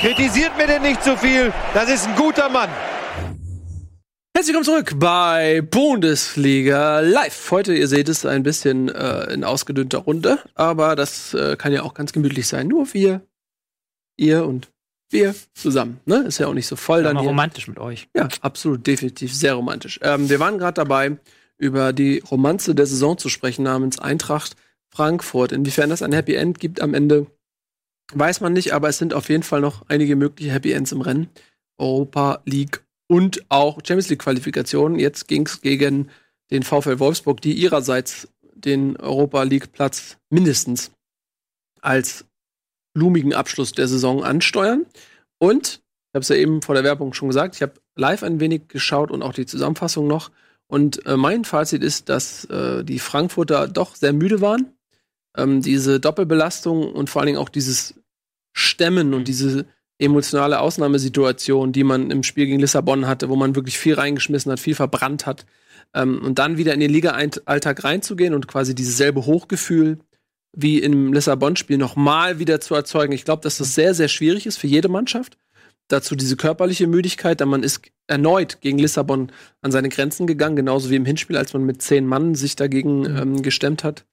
Kritisiert mir denn nicht zu viel. Das ist ein guter Mann. Herzlich willkommen zurück bei Bundesliga Live. Heute, ihr seht es, ein bisschen äh, in ausgedünnter Runde, aber das äh, kann ja auch ganz gemütlich sein. Nur wir, ihr und wir zusammen. Ne? Ist ja auch nicht so voll Dann hier. romantisch mit euch. Ja, absolut, definitiv sehr romantisch. Ähm, wir waren gerade dabei, über die Romanze der Saison zu sprechen namens Eintracht Frankfurt. Inwiefern das ein Happy End gibt am Ende, weiß man nicht, aber es sind auf jeden Fall noch einige mögliche Happy Ends im Rennen. Europa League und auch Champions League Qualifikationen. Jetzt ging es gegen den VfL Wolfsburg, die ihrerseits den Europa League Platz mindestens als blumigen Abschluss der Saison ansteuern. Und ich habe es ja eben vor der Werbung schon gesagt, ich habe live ein wenig geschaut und auch die Zusammenfassung noch. Und äh, mein Fazit ist, dass äh, die Frankfurter doch sehr müde waren. Ähm, diese Doppelbelastung und vor allen Dingen auch dieses Stemmen und diese emotionale Ausnahmesituation, die man im Spiel gegen Lissabon hatte, wo man wirklich viel reingeschmissen hat, viel verbrannt hat. Ähm, und dann wieder in den Liga-Alltag reinzugehen und quasi dieses selbe Hochgefühl wie im Lissabon-Spiel nochmal wieder zu erzeugen. Ich glaube, dass das sehr, sehr schwierig ist für jede Mannschaft. Dazu diese körperliche Müdigkeit, denn man ist erneut gegen Lissabon an seine Grenzen gegangen, genauso wie im Hinspiel, als man mit zehn Mann sich dagegen ähm, gestemmt hat.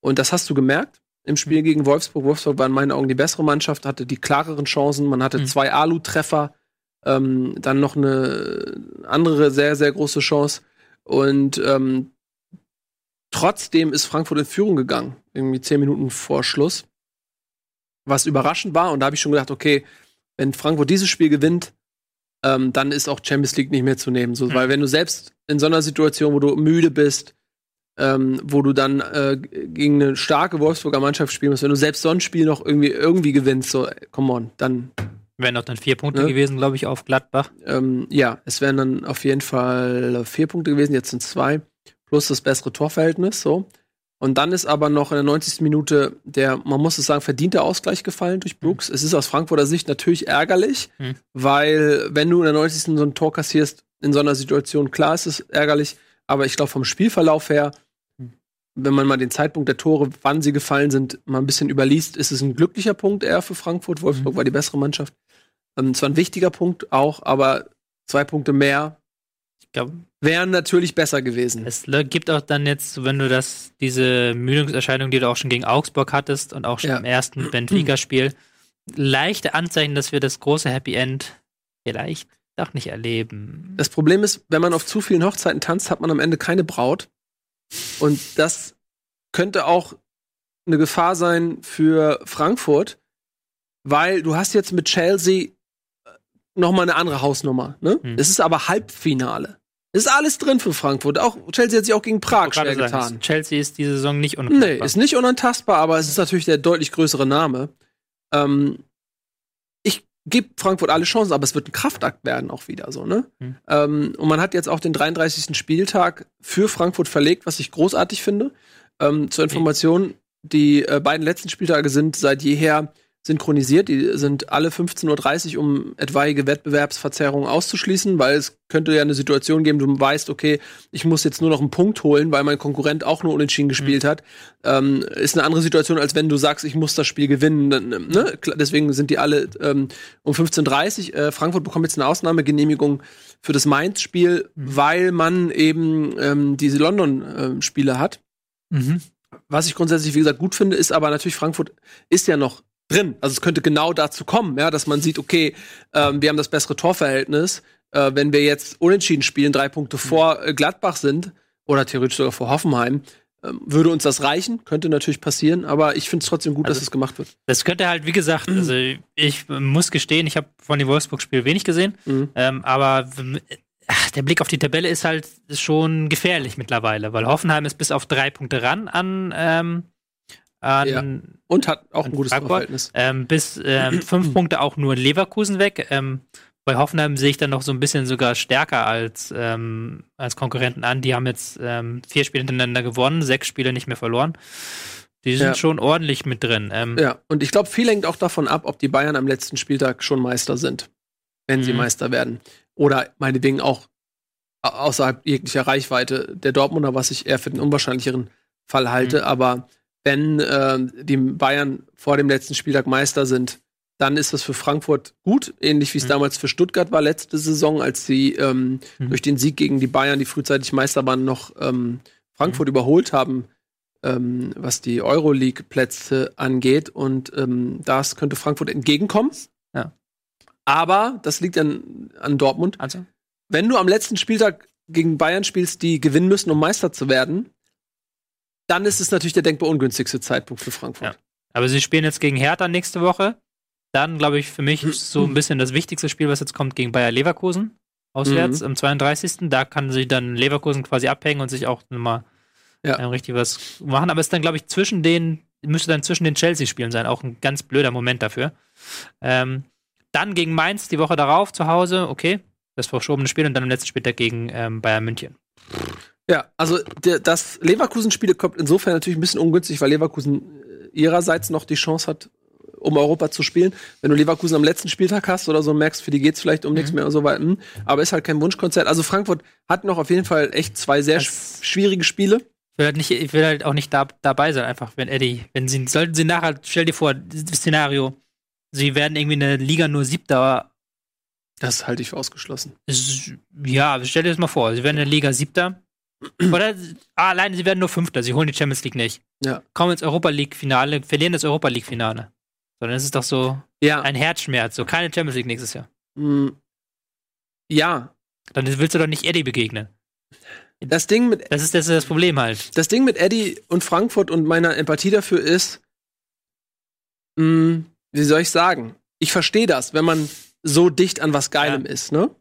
Und das hast du gemerkt im Spiel gegen Wolfsburg. Wolfsburg war in meinen Augen die bessere Mannschaft, hatte die klareren Chancen. Man hatte Mhm. zwei Alu-Treffer, ähm, dann noch eine andere sehr, sehr große Chance. Und ähm, trotzdem ist Frankfurt in Führung gegangen, irgendwie zehn Minuten vor Schluss. Was überraschend war. Und da habe ich schon gedacht, okay, wenn Frankfurt dieses Spiel gewinnt, ähm, dann ist auch Champions League nicht mehr zu nehmen. So, Mhm. Weil wenn du selbst in so einer Situation, wo du müde bist, ähm, wo du dann äh, gegen eine starke Wolfsburger Mannschaft spielen musst, wenn du selbst so ein Spiel noch irgendwie, irgendwie gewinnst, so, äh, come on, dann, Wären doch dann vier Punkte Ne? gewesen, glaube ich, auf Gladbach. ähm, ja, es wären dann auf jeden Fall vier Punkte gewesen, jetzt sind zwei, plus das bessere Torverhältnis, so. Und dann ist aber noch in der 90. Minute der, man muss es sagen, verdiente Ausgleich gefallen durch Brooks. Es ist aus Frankfurter Sicht natürlich ärgerlich, Mhm. weil wenn du in der 90. so ein Tor kassierst, in so einer Situation, klar ist es ärgerlich, aber ich glaube vom Spielverlauf her, wenn man mal den Zeitpunkt der Tore, wann sie gefallen sind, mal ein bisschen überliest, ist es ein glücklicher Punkt eher für Frankfurt. Wolfsburg war die bessere Mannschaft. Ähm, zwar ein wichtiger Punkt auch, aber zwei Punkte mehr glaube, wären natürlich besser gewesen. es gibt auch dann jetzt, wenn du das, diese Müdungserscheinung, die du auch schon gegen Augsburg hattest und auch schon Ja. im ersten Benfica-Spiel, leichte Anzeichen, dass wir das große Happy End vielleicht doch nicht erleben. Das Problem ist, wenn man auf zu vielen Hochzeiten tanzt, hat man am Ende keine Braut. Und das könnte auch eine Gefahr sein für Frankfurt, weil du hast jetzt mit Chelsea noch mal eine andere Hausnummer. Ne? Hm. Es ist aber Halbfinale. Es ist alles drin für Frankfurt. Auch Chelsea hat sich auch gegen Prag schwer sagen, getan. Chelsea ist diese Saison nicht Nee, unantastbar. ist nicht unantastbar, aber es ist natürlich der deutlich größere Name. Ähm, ich gebe Frankfurt alle Chancen, aber es wird ein Kraftakt werden auch wieder so, ne? Hm. Ähm, und man hat jetzt auch den 33. Spieltag für Frankfurt verlegt, was ich großartig finde. Ähm, zur Information, die äh, beiden letzten Spieltage sind seit jeher synchronisiert. Die sind alle 15.30 Uhr, um etwaige Wettbewerbsverzerrungen auszuschließen, weil es könnte ja eine Situation geben, du weißt, okay, ich muss jetzt nur noch einen Punkt holen, weil mein Konkurrent auch nur unentschieden gespielt hat. Ähm, ist eine andere Situation, als wenn du sagst, ich muss das Spiel gewinnen. Ähm, ne? Deswegen sind die alle ähm, um 15.30 Uhr. Äh, Frankfurt bekommt jetzt eine Ausnahmegenehmigung für das Mainz-Spiel, weil man eben ähm, diese London-Spiele hat. Mhm. Was ich grundsätzlich, wie gesagt, gut finde, ist aber natürlich, Frankfurt ist ja noch drin. Also es könnte genau dazu kommen, ja, dass man sieht, okay, ähm, wir haben das bessere Torverhältnis. Äh, wenn wir jetzt unentschieden spielen, drei Punkte vor äh, Gladbach sind, oder theoretisch sogar vor Hoffenheim, ähm, würde uns das reichen. Könnte natürlich passieren, aber ich finde es trotzdem gut, Also- dass es gemacht wird. Das könnte halt, wie gesagt, also ich muss gestehen, ich habe von dem Wolfsburg-Spiel wenig gesehen, Mhm. ähm, aber ach, der Blick auf die Tabelle ist halt schon gefährlich mittlerweile, weil Hoffenheim ist bis auf drei Punkte ran an, ähm, an Ja. Und hat auch ein gutes? Torverhältnis. ähm, bis ähm, fünf Punkte auch nur Leverkusen weg. Ähm, bei Hoffenheim sehe ich dann noch so ein bisschen sogar stärker als, ähm, als Konkurrenten an. Die haben jetzt ähm, vier Spiele hintereinander gewonnen, sechs Spiele nicht mehr verloren. Die sind Ja. schon ordentlich mit drin. Ähm, Ja, und ich glaube, viel hängt auch davon ab, ob die Bayern am letzten Spieltag schon Meister sind, wenn sie Mhm. Meister werden. Oder meinetwegen auch au- außerhalb jeglicher Reichweite der Dortmunder, was ich eher für den unwahrscheinlicheren Fall halte. Mhm. Aber wenn äh, die Bayern vor dem letzten Spieltag Meister sind, dann ist das für Frankfurt gut, ähnlich wie es Mhm. damals für Stuttgart war letzte Saison, als sie ähm, Mhm. durch den Sieg gegen die Bayern, die frühzeitig Meister waren, noch ähm, Frankfurt überholt haben, ähm, was die Euroleague-Plätze angeht. Und ähm, das könnte Frankfurt entgegenkommen. Ja. Aber das liegt an, an Dortmund. Also? Wenn du am letzten Spieltag gegen Bayern spielst, die gewinnen müssen, um Meister zu werden, dann ist es natürlich der denkbar ungünstigste Zeitpunkt für Frankfurt. Ja. Aber sie spielen jetzt gegen Hertha nächste Woche. Dann, glaube ich, für mich ist so ein bisschen das wichtigste Spiel, was jetzt kommt, gegen Bayer Leverkusen. Auswärts Mhm. am 32. Da kann sie dann Leverkusen quasi abhängen und sich auch nochmal Ja. ähm, richtig was machen. Aber es ist dann, glaube ich, zwischen den, müsste dann zwischen den Chelsea-Spielen sein. Auch ein ganz blöder Moment dafür. Ähm, dann gegen Mainz die Woche darauf zu Hause, okay. Das verschobene Spiel und dann im letzten Spieltag gegen ähm, Bayern München. Ja, also der, das Leverkusen-Spiel kommt insofern natürlich ein bisschen ungünstig, weil Leverkusen äh, ihrerseits noch die Chance hat, um Europa zu spielen. Wenn du Leverkusen am letzten Spieltag hast oder so, merkst, für die geht's vielleicht um nichts mehr und so weiter. hm. Aber ist halt kein Wunschkonzert. Also Frankfurt hat noch auf jeden Fall echt zwei sehr sch schwierige Spiele. Ich will halt, nicht, ich will halt auch nicht da, dabei sein, einfach, wenn Eddie, wenn sie, sollten sie nachher, stell dir vor, das Szenario, sie werden irgendwie in der Liga nur Siebter. Das halte ich für ausgeschlossen. ist- Ja, stell dir das mal vor, sie werden in der Liga Siebter. Oder ah, alleine sie werden nur Fünfter, sie holen die Champions League nicht. Ja. Kommen ins Europa League-Finale, verlieren das Europa League-Finale. Sondern es ist doch so Ja. ein Herzschmerz, so keine Champions League nächstes Jahr. hm. Ja. Dann willst du doch nicht Eddie begegnen. Das Ding mit Das ist das, ist das Problem halt. das Ding mit Eddie und Frankfurt und meiner Empathie dafür ist, mh, wie soll ich sagen? Ich verstehe das, wenn man so dicht an was Geilem ist, ne?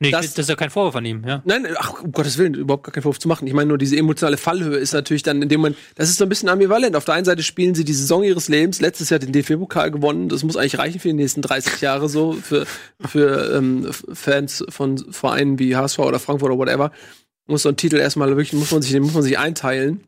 Nee, Das- das, ist ja kein Vorwurf von ihm, ja. Nein, ach, um Gottes Willen, überhaupt gar keinen Vorwurf zu machen. Ich meine nur, diese emotionale Fallhöhe ist natürlich dann in dem Moment, das ist so ein bisschen ambivalent. Auf der einen Seite spielen sie die Saison ihres Lebens, letztes Jahr den DFB-Pokal gewonnen. Das muss eigentlich reichen für die nächsten 30 Jahre so, für, für ähm, Fans von Vereinen wie HSV oder Frankfurt oder whatever. Muss so ein Titel erstmal wirklich, muss man sich, den muss man sich einteilen.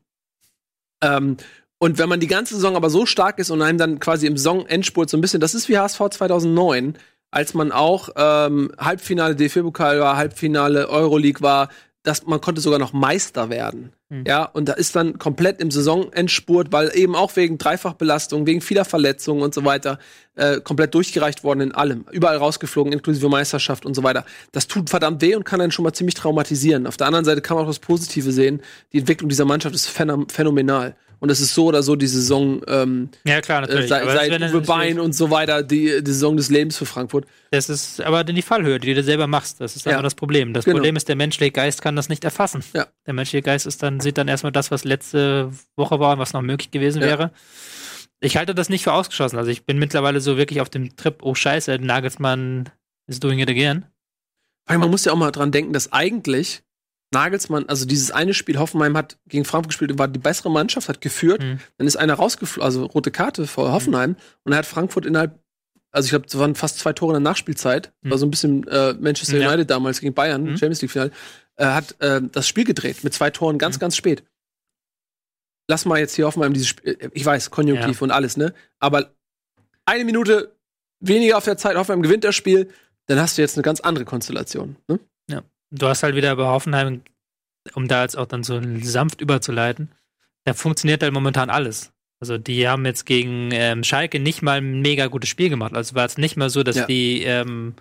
Ähm, und wenn man die ganze Saison aber so stark ist und einem dann quasi im Saisonendspurt so ein bisschen, das ist wie HSV 2009, als man auch ähm, Halbfinale DFB-Pokal war, Halbfinale Euroleague war, dass man konnte sogar noch Meister werden. Mhm. Ja, und da ist dann komplett im Saisonendspurt, weil eben auch wegen Dreifachbelastung, wegen vieler Verletzungen und so weiter, äh, komplett durchgereicht worden in allem. Überall rausgeflogen, inklusive Meisterschaft und so weiter. Das tut verdammt weh und kann einen schon mal ziemlich traumatisieren. Auf der anderen Seite kann man auch das Positive sehen. Die Entwicklung dieser Mannschaft ist phänom- phänomenal. Und es ist so oder so die Saison, ähm, Ja, klar, äh, natürlich. seit, das seit dann Uwe Bein und so weiter, die, die Saison des Lebens für Frankfurt. Das ist aber dann die Fallhöhe, die du selber machst. Das ist Ja. einfach das Problem. Das Genau. Problem ist, der menschliche Geist kann das nicht erfassen. Ja. Der menschliche Geist ist dann, sieht dann erstmal das, was letzte Woche war und was noch möglich gewesen Ja. wäre. Ich halte das nicht für ausgeschlossen. Also ich bin mittlerweile so wirklich auf dem Trip, oh scheiße, Nagelsmann is doing it again. Weil man muss ja auch mal dran denken, dass eigentlich Nagelsmann, also dieses eine Spiel, Hoffenheim hat gegen Frankfurt gespielt, war die bessere Mannschaft, hat geführt. Mhm. Dann ist einer rausgeflogen, also rote Karte vor Hoffenheim. Und er hat Frankfurt innerhalb, also ich glaube, es waren fast zwei Tore in der Nachspielzeit. Mhm. War so ein bisschen äh, Manchester Ja. United damals gegen Bayern, Mhm. Champions League-Finale. äh, hat äh, das Spiel gedreht mit zwei Toren ganz, Mhm. ganz spät. Lass mal jetzt hier Hoffenheim dieses Spiel, äh, ich weiß, Konjunktiv und alles, ne? Aber eine Minute weniger auf der Zeit, Hoffenheim gewinnt das Spiel, dann hast du jetzt eine ganz andere Konstellation. Ne? Du hast halt wieder bei Hoffenheim, um da jetzt auch dann so sanft überzuleiten, da funktioniert halt momentan alles. Also die haben jetzt gegen ähm, Schalke nicht mal ein mega gutes Spiel gemacht. Also war es nicht mal so, dass Ja. die ähm,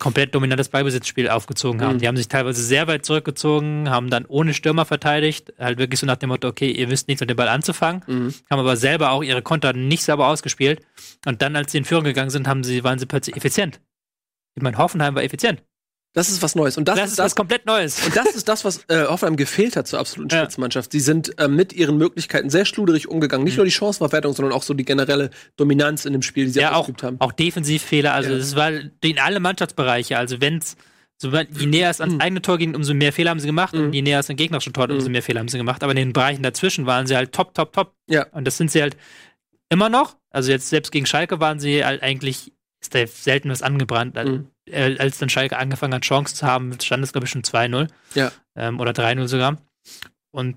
komplett dominantes Ballbesitzspiel aufgezogen haben. Mhm. Die haben sich teilweise sehr weit zurückgezogen, haben dann ohne Stürmer verteidigt, halt wirklich so nach dem Motto, okay, ihr wisst nichts mit dem Ball anzufangen, Mhm. haben aber selber auch ihre Konter nicht sauber ausgespielt. Und dann, als sie in Führung gegangen sind, haben sie, waren sie plötzlich effizient. Ich meine, Hoffenheim war effizient. Das ist was Neues. Und das, Das, ist das, was komplett Neues. Und das ist das, was äh, Hoffenheim gefehlt hat zur absoluten Ja. Spitzenmannschaft. Sie sind ähm, mit ihren Möglichkeiten sehr schluderig umgegangen. Mhm. Nicht nur die Chancenverwertung, sondern auch so die generelle Dominanz in dem Spiel, die sie ja, auch, haben. auch Defensivfehler. Also Ja. es war in alle Mannschaftsbereiche. Also wenn's so, je näher es ans eigene Tor ging, umso mehr Fehler haben sie gemacht. Und je näher es an gegnerische Tor, umso Mhm. mehr Fehler haben sie gemacht. Aber in den Bereichen dazwischen waren sie halt top, top, top. Ja. Und das sind sie halt immer noch. Also jetzt selbst gegen Schalke waren sie halt eigentlich, ist da selten was angebrannt. Also, Mhm. Äh, als dann Schalke angefangen hat, Chancen zu haben, stand es, glaube ich, schon 2-0. Ja. Ähm, oder 3-0 sogar. Und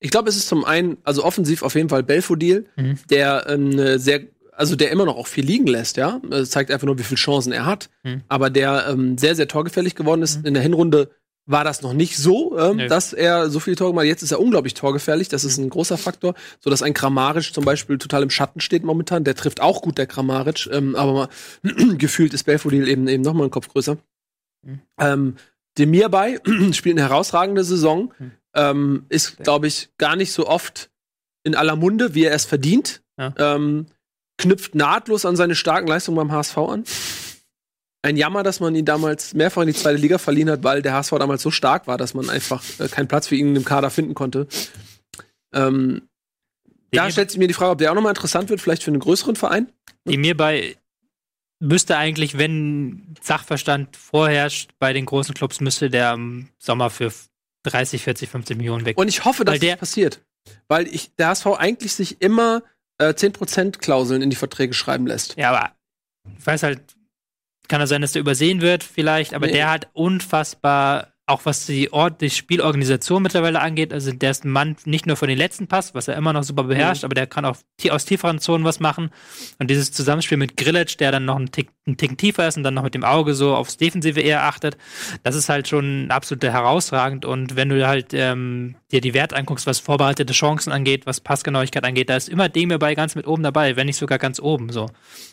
Ich glaube, es ist zum einen, also offensiv auf jeden Fall Belfodil, Mhm. der ähm, äh, sehr, also der immer noch auch viel liegen lässt, ja. Das zeigt einfach nur, wie viele Chancen er hat. Mhm. Aber der ähm, sehr, sehr torgefällig geworden ist. In der Hinrunde war das noch nicht so, ähm, Nee. dass er so viele Tore gemacht hat. Jetzt ist er unglaublich torgefährlich. Das ist ein großer Faktor. So dass ein Kramaric zum Beispiel total im Schatten steht momentan. Der trifft auch gut, der Kramaric. Ähm, aber mal, gefühlt ist Belfodil eben, eben noch mal einen Kopf größer. Mhm. Ähm, Demir bei spielt eine herausragende Saison. Mhm. Ähm, ist, glaube ich, gar nicht so oft in aller Munde, wie er es verdient. Ja. Ähm, knüpft nahtlos an seine starken Leistungen beim HSV an. Ein Jammer, dass man ihn damals mehrfach in die zweite Liga verliehen hat, weil der HSV damals so stark war, dass man einfach äh, keinen Platz für ihn im Kader finden konnte. Ähm, da stellt sich mir die Frage, ob der auch nochmal interessant wird, vielleicht für einen größeren Verein. die mir bei müsste eigentlich, wenn Sachverstand vorherrscht bei den großen Clubs, müsste der im Sommer für 30, 40, 50 Millionen weg. Und ich hoffe, dass das passiert. Weil ich, der HSV eigentlich sich immer äh, 10% Klauseln in die Verträge schreiben lässt. ja, aber ich weiß halt, kann ja sein, dass der übersehen wird, vielleicht, aber Nee. der hat unfassbar, auch was die Ort, die Spielorganisation mittlerweile angeht, also der ist ein Mann nicht nur von den letzten Pass, was er immer noch super beherrscht, aber der kann auch aus tieferen Zonen was machen. Und dieses Zusammenspiel mit Grillitsch, der dann noch einen, Tick, einen Ticken tiefer ist und dann noch mit dem Auge so aufs Defensive eher achtet, das ist halt schon absolut herausragend. Und wenn du halt ähm, dir die Werte anguckst, was vorbereitete Chancen angeht, was Passgenauigkeit angeht, da ist immer dem dabei ganz mit oben dabei, wenn nicht sogar ganz oben. So,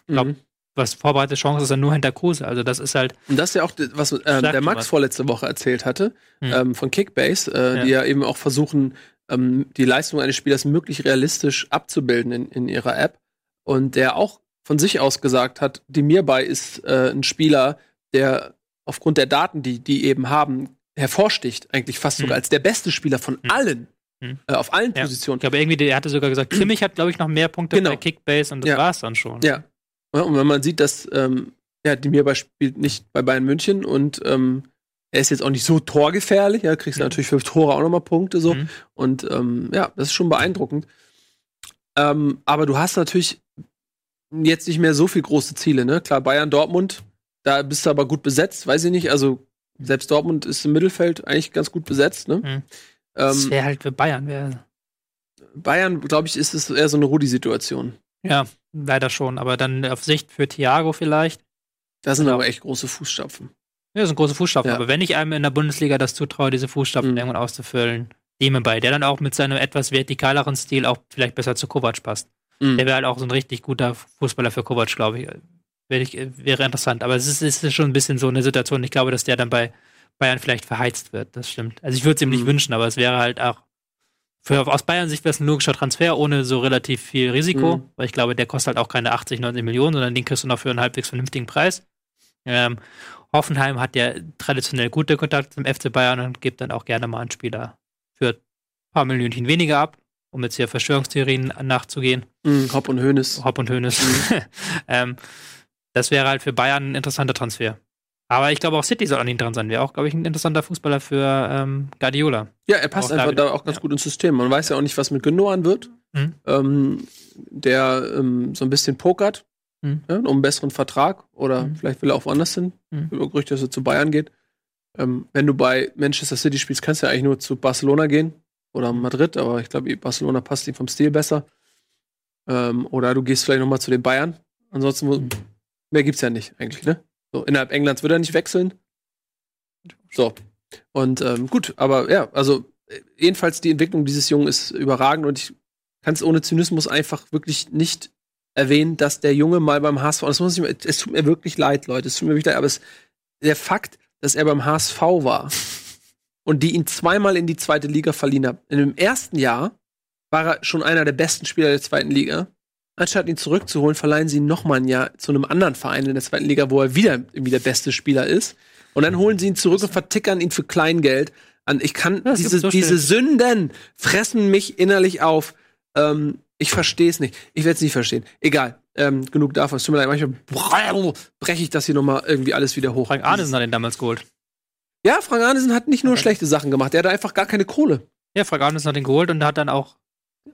ich glaub, Mhm. Was vorbereitete Chancen ist er nur hinter Kruse. Also das ist halt Und das ist ja auch, was Sag der Max vorletzte Woche erzählt hatte, Hm. ähm, von Kickbase, äh, Ja. die ja eben auch versuchen, ähm, die Leistung eines Spielers möglichst realistisch abzubilden in, in ihrer App. Und der auch von sich aus gesagt hat, die mir bei ist äh, ein Spieler, der aufgrund der Daten, die die eben haben, hervorsticht, eigentlich fast sogar Hm. als der beste Spieler von Hm. allen, Hm. äh, auf allen Ja. Positionen. Ich glaube, irgendwie, der hatte sogar gesagt, Kimmich hat, glaube ich, noch mehr Punkte Genau. bei Kickbase und das Ja. war's dann schon. Ja. Und wenn man sieht, dass ähm, ja, die mir spielt nicht bei Bayern München und ähm, er ist jetzt auch nicht so torgefährlich, ja, kriegst du Mhm. natürlich für Tore auch nochmal Punkte so. Mhm. Und ähm, ja, das ist schon beeindruckend. Ähm, aber du hast natürlich jetzt nicht mehr so viel große Ziele, ne? Klar, Bayern, Dortmund, da bist du aber gut besetzt, weiß ich nicht. Also selbst Dortmund ist im Mittelfeld eigentlich ganz gut besetzt, ne? Mhm. Das Ähm, wäre halt für Bayern. Wär, Bayern, glaube ich, ist es eher so eine Rudi-Situation. Ja, leider schon. Aber dann auf Sicht für Thiago vielleicht. Das sind Ja. aber echt große Fußstapfen. Ja, das sind große Fußstapfen. Ja. Aber wenn ich einem in der Bundesliga das zutraue, diese Fußstapfen Mhm. irgendwann auszufüllen, dem bei, der dann auch mit seinem etwas vertikaleren Stil auch vielleicht besser zu Kovac passt. Mhm. Der wäre halt auch so ein richtig guter Fußballer für Kovac, glaube ich. Wäre ich. Wäre interessant. Aber es ist, es ist schon ein bisschen so eine Situation. Ich glaube, dass der dann bei Bayern vielleicht verheizt wird. Das stimmt. Also ich würde es ihm nicht Mhm. wünschen, aber es wäre halt auch. Für, aus Bayern Sicht wäre es ein logischer Transfer ohne so relativ viel Risiko, Mhm. weil ich glaube, der kostet halt auch keine 80, 90 Millionen, sondern den kriegst du noch für einen halbwegs vernünftigen Preis. Ähm, Hoffenheim hat ja traditionell gute Kontakte zum FC Bayern und gibt dann auch gerne mal einen Spieler für ein paar Millionchen weniger ab, um jetzt hier Verschwörungstheorien nachzugehen. Mhm, Hopp und Hönes. Hopp und Hönes. ähm, das wäre halt für Bayern ein interessanter Transfer. Aber ich glaube auch City soll an ihn dran sein. Wäre auch, glaube ich, ein interessanter Fußballer für ähm, Guardiola. Ja, er passt Auch da einfach wieder. da auch ganz Ja. gut ins System. Man weiß ja auch nicht, was mit Gündogan wird. Mhm. Ähm, der ähm, so ein bisschen pokert Mhm. ja, um einen besseren Vertrag oder Mhm. vielleicht will er auch woanders hin. Mhm. Über Gerüchte, dass er zu Bayern geht. Ähm, wenn du bei Manchester City spielst, kannst du ja eigentlich nur zu Barcelona gehen oder Madrid, aber ich glaube, Barcelona passt ihm vom Stil besser. Ähm, oder du gehst vielleicht noch mal zu den Bayern. Ansonsten Mhm. mehr gibt's ja nicht eigentlich, ne? So, innerhalb Englands wird er nicht wechseln. So. Und ähm, gut, aber ja, also äh, jedenfalls die Entwicklung dieses Jungen ist überragend und ich kann es ohne Zynismus einfach wirklich nicht erwähnen, dass der Junge mal beim HSV, das muss ich, es tut mir wirklich leid, Leute, es tut mir wirklich leid, aber es, der Fakt, dass er beim HSV war und die ihn zweimal in die zweite Liga verliehen haben. In dem ersten Jahr war er schon einer der besten Spieler der zweiten Liga. Anstatt ihn zurückzuholen, verleihen sie ihn noch mal ein Jahr zu einem anderen Verein in der zweiten Liga, wo er wieder irgendwie der beste Spieler ist. Und dann holen sie ihn zurück und vertickern ihn für Kleingeld. An, ich kann, Ja, es diese, so diese. Sünden fressen mich innerlich auf. Ähm, ich verstehe es nicht. Ich werde es nicht verstehen. Egal. Ähm, genug davon. Es tut mir leid, manchmal breche ich das hier noch mal irgendwie alles wieder hoch. Frank Arnesen hat ihn damals geholt. Ja, Frank Arnesen hat nicht nur Okay. schlechte Sachen gemacht. Der hatte einfach gar keine Kohle. Ja, Frank Arnesen hat ihn geholt und hat dann auch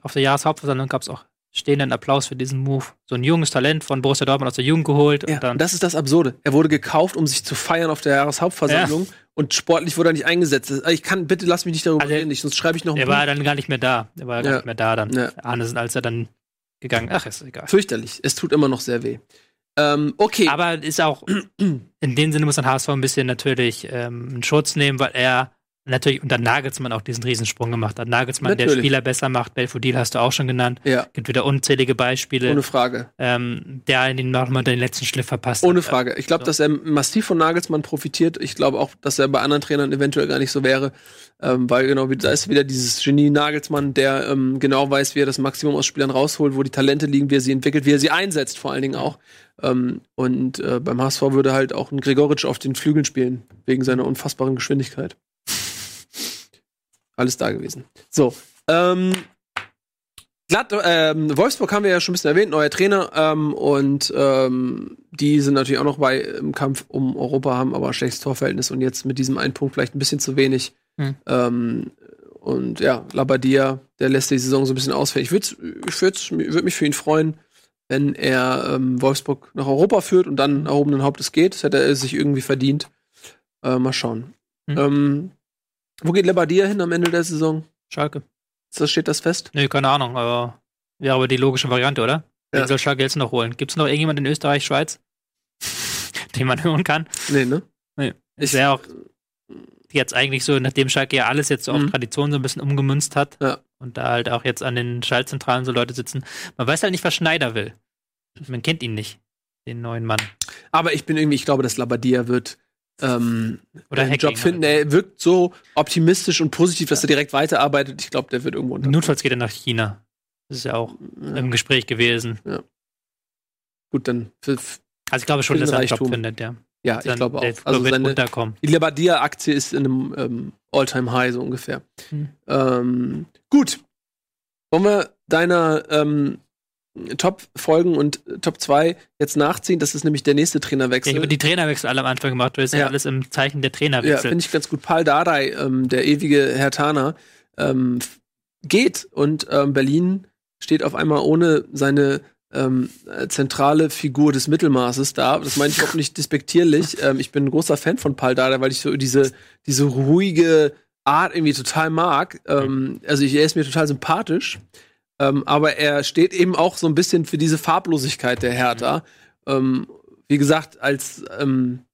auf der Jahreshauptversammlung gab es auch stehenden Applaus für diesen Move. So ein junges Talent von Borussia Dortmund aus der Jugend geholt Ja, und dann und das ist das Absurde. Er wurde gekauft, um sich zu feiern auf der Jahreshauptversammlung und sportlich wurde er nicht eingesetzt. Ich kann, bitte lass mich nicht darüber Also, reden, sonst schreibe ich noch er war dann gar nicht mehr da. Er war gar Ja. nicht mehr da dann. Ja. Arnesen, als er dann gegangen. Ach, ist egal. Fürchterlich. Es tut immer noch sehr weh. Ähm, okay. Aber ist auch, in dem Sinne muss ein HSV ein bisschen natürlich ähm, einen Schutz nehmen, weil er natürlich unter Nagelsmann auch diesen Riesensprung gemacht hat. Nagelsmann, der Natürlich. Spieler besser macht, Belfodil hast du auch schon genannt. ja, Gibt wieder unzählige Beispiele, ohne Frage. ähm, der ihn nochmal den letzten Schliff verpasst Ohne hat. Frage. Ich glaube, So. dass er massiv von Nagelsmann profitiert. Ich glaube auch, dass er bei anderen Trainern eventuell gar nicht so wäre. Ähm, weil genau, wie- da ist wieder dieses Genie Nagelsmann, der ähm, genau weiß, wie er das Maximum aus Spielern rausholt, wo die Talente liegen, wie er sie entwickelt, wie er sie einsetzt, vor allen Dingen auch. Ähm, und äh, beim HSV würde halt auch ein Gregoritsch auf den Flügeln spielen, wegen seiner unfassbaren Geschwindigkeit. Alles da gewesen. So. Ähm, Glatt, ähm, Wolfsburg haben wir ja schon ein bisschen erwähnt, neuer Trainer. Ähm, und ähm, die sind natürlich auch noch bei im Kampf um Europa, haben aber ein schlechtes Torverhältnis und jetzt mit diesem einen Punkt vielleicht ein bisschen zu wenig. Hm. Ähm, und ja, Labadia, der lässt die Saison so ein bisschen ausfällig. Ich würde ich würd mich für ihn freuen, wenn er ähm, Wolfsburg nach Europa führt und dann erhobenen Hauptes geht. Das hätte er sich irgendwie verdient. Äh, mal schauen. Hm. Wo geht Labadia hin am Ende der Saison? Schalke. Das steht das fest? Nee, keine Ahnung, aber wäre aber die logische Variante, oder? Ja. Wen soll Schalke jetzt noch holen? Gibt es noch irgendjemand in Österreich, Schweiz, den man hören kann? Nee, ne? Es wäre auch jetzt eigentlich so, nachdem Schalke ja alles jetzt so auf Mhm. Tradition so ein bisschen umgemünzt hat Ja. und da halt auch jetzt an den Schaltzentralen so Leute sitzen, man weiß halt nicht, was Schneider will. Man kennt ihn nicht, den neuen Mann. Aber ich bin irgendwie, ich glaube, dass Labadia wird ähm, Oder einen Hacking Job finden. halt. Er wirkt so optimistisch und positiv, dass er direkt weiterarbeitet. Ich glaube, der wird irgendwo unter. Notfalls geht er nach China. Das ist ja auch Ja. im Gespräch gewesen. Gut, dann für, Also ich glaube schon, Für dass er einen Job findet, ja. ja, ich glaube auch. Also wird seine runterkommen. die Labadia-Aktie ist in einem ähm, All-Time-High so ungefähr. Hm. Ähm, gut. Wollen wir deiner ähm, Top-Folgen und äh, Top 2 jetzt nachziehen? Das ist nämlich der nächste Ich Trainerwechsel. habe die Trainerwechsel alle am Anfang gemacht. Du hast ja, Ja. alles im Zeichen der Ja, Trainerwechsel. finde ich ganz gut. Paul Dardai, ähm, der ewige Herr Tana, ähm, geht und ähm, Berlin steht auf einmal ohne seine ähm, äh, zentrale Figur des Mittelmaßes da. Das meine ich überhaupt nicht despektierlich. Ähm, ich bin ein großer Fan von Paul Dardai, weil ich so diese, diese ruhige Art irgendwie total mag. Ähm, also ich, er ist mir total sympathisch. Ähm, aber er steht eben auch so ein bisschen für diese Farblosigkeit der Hertha. Ähm, wie gesagt, als ähm,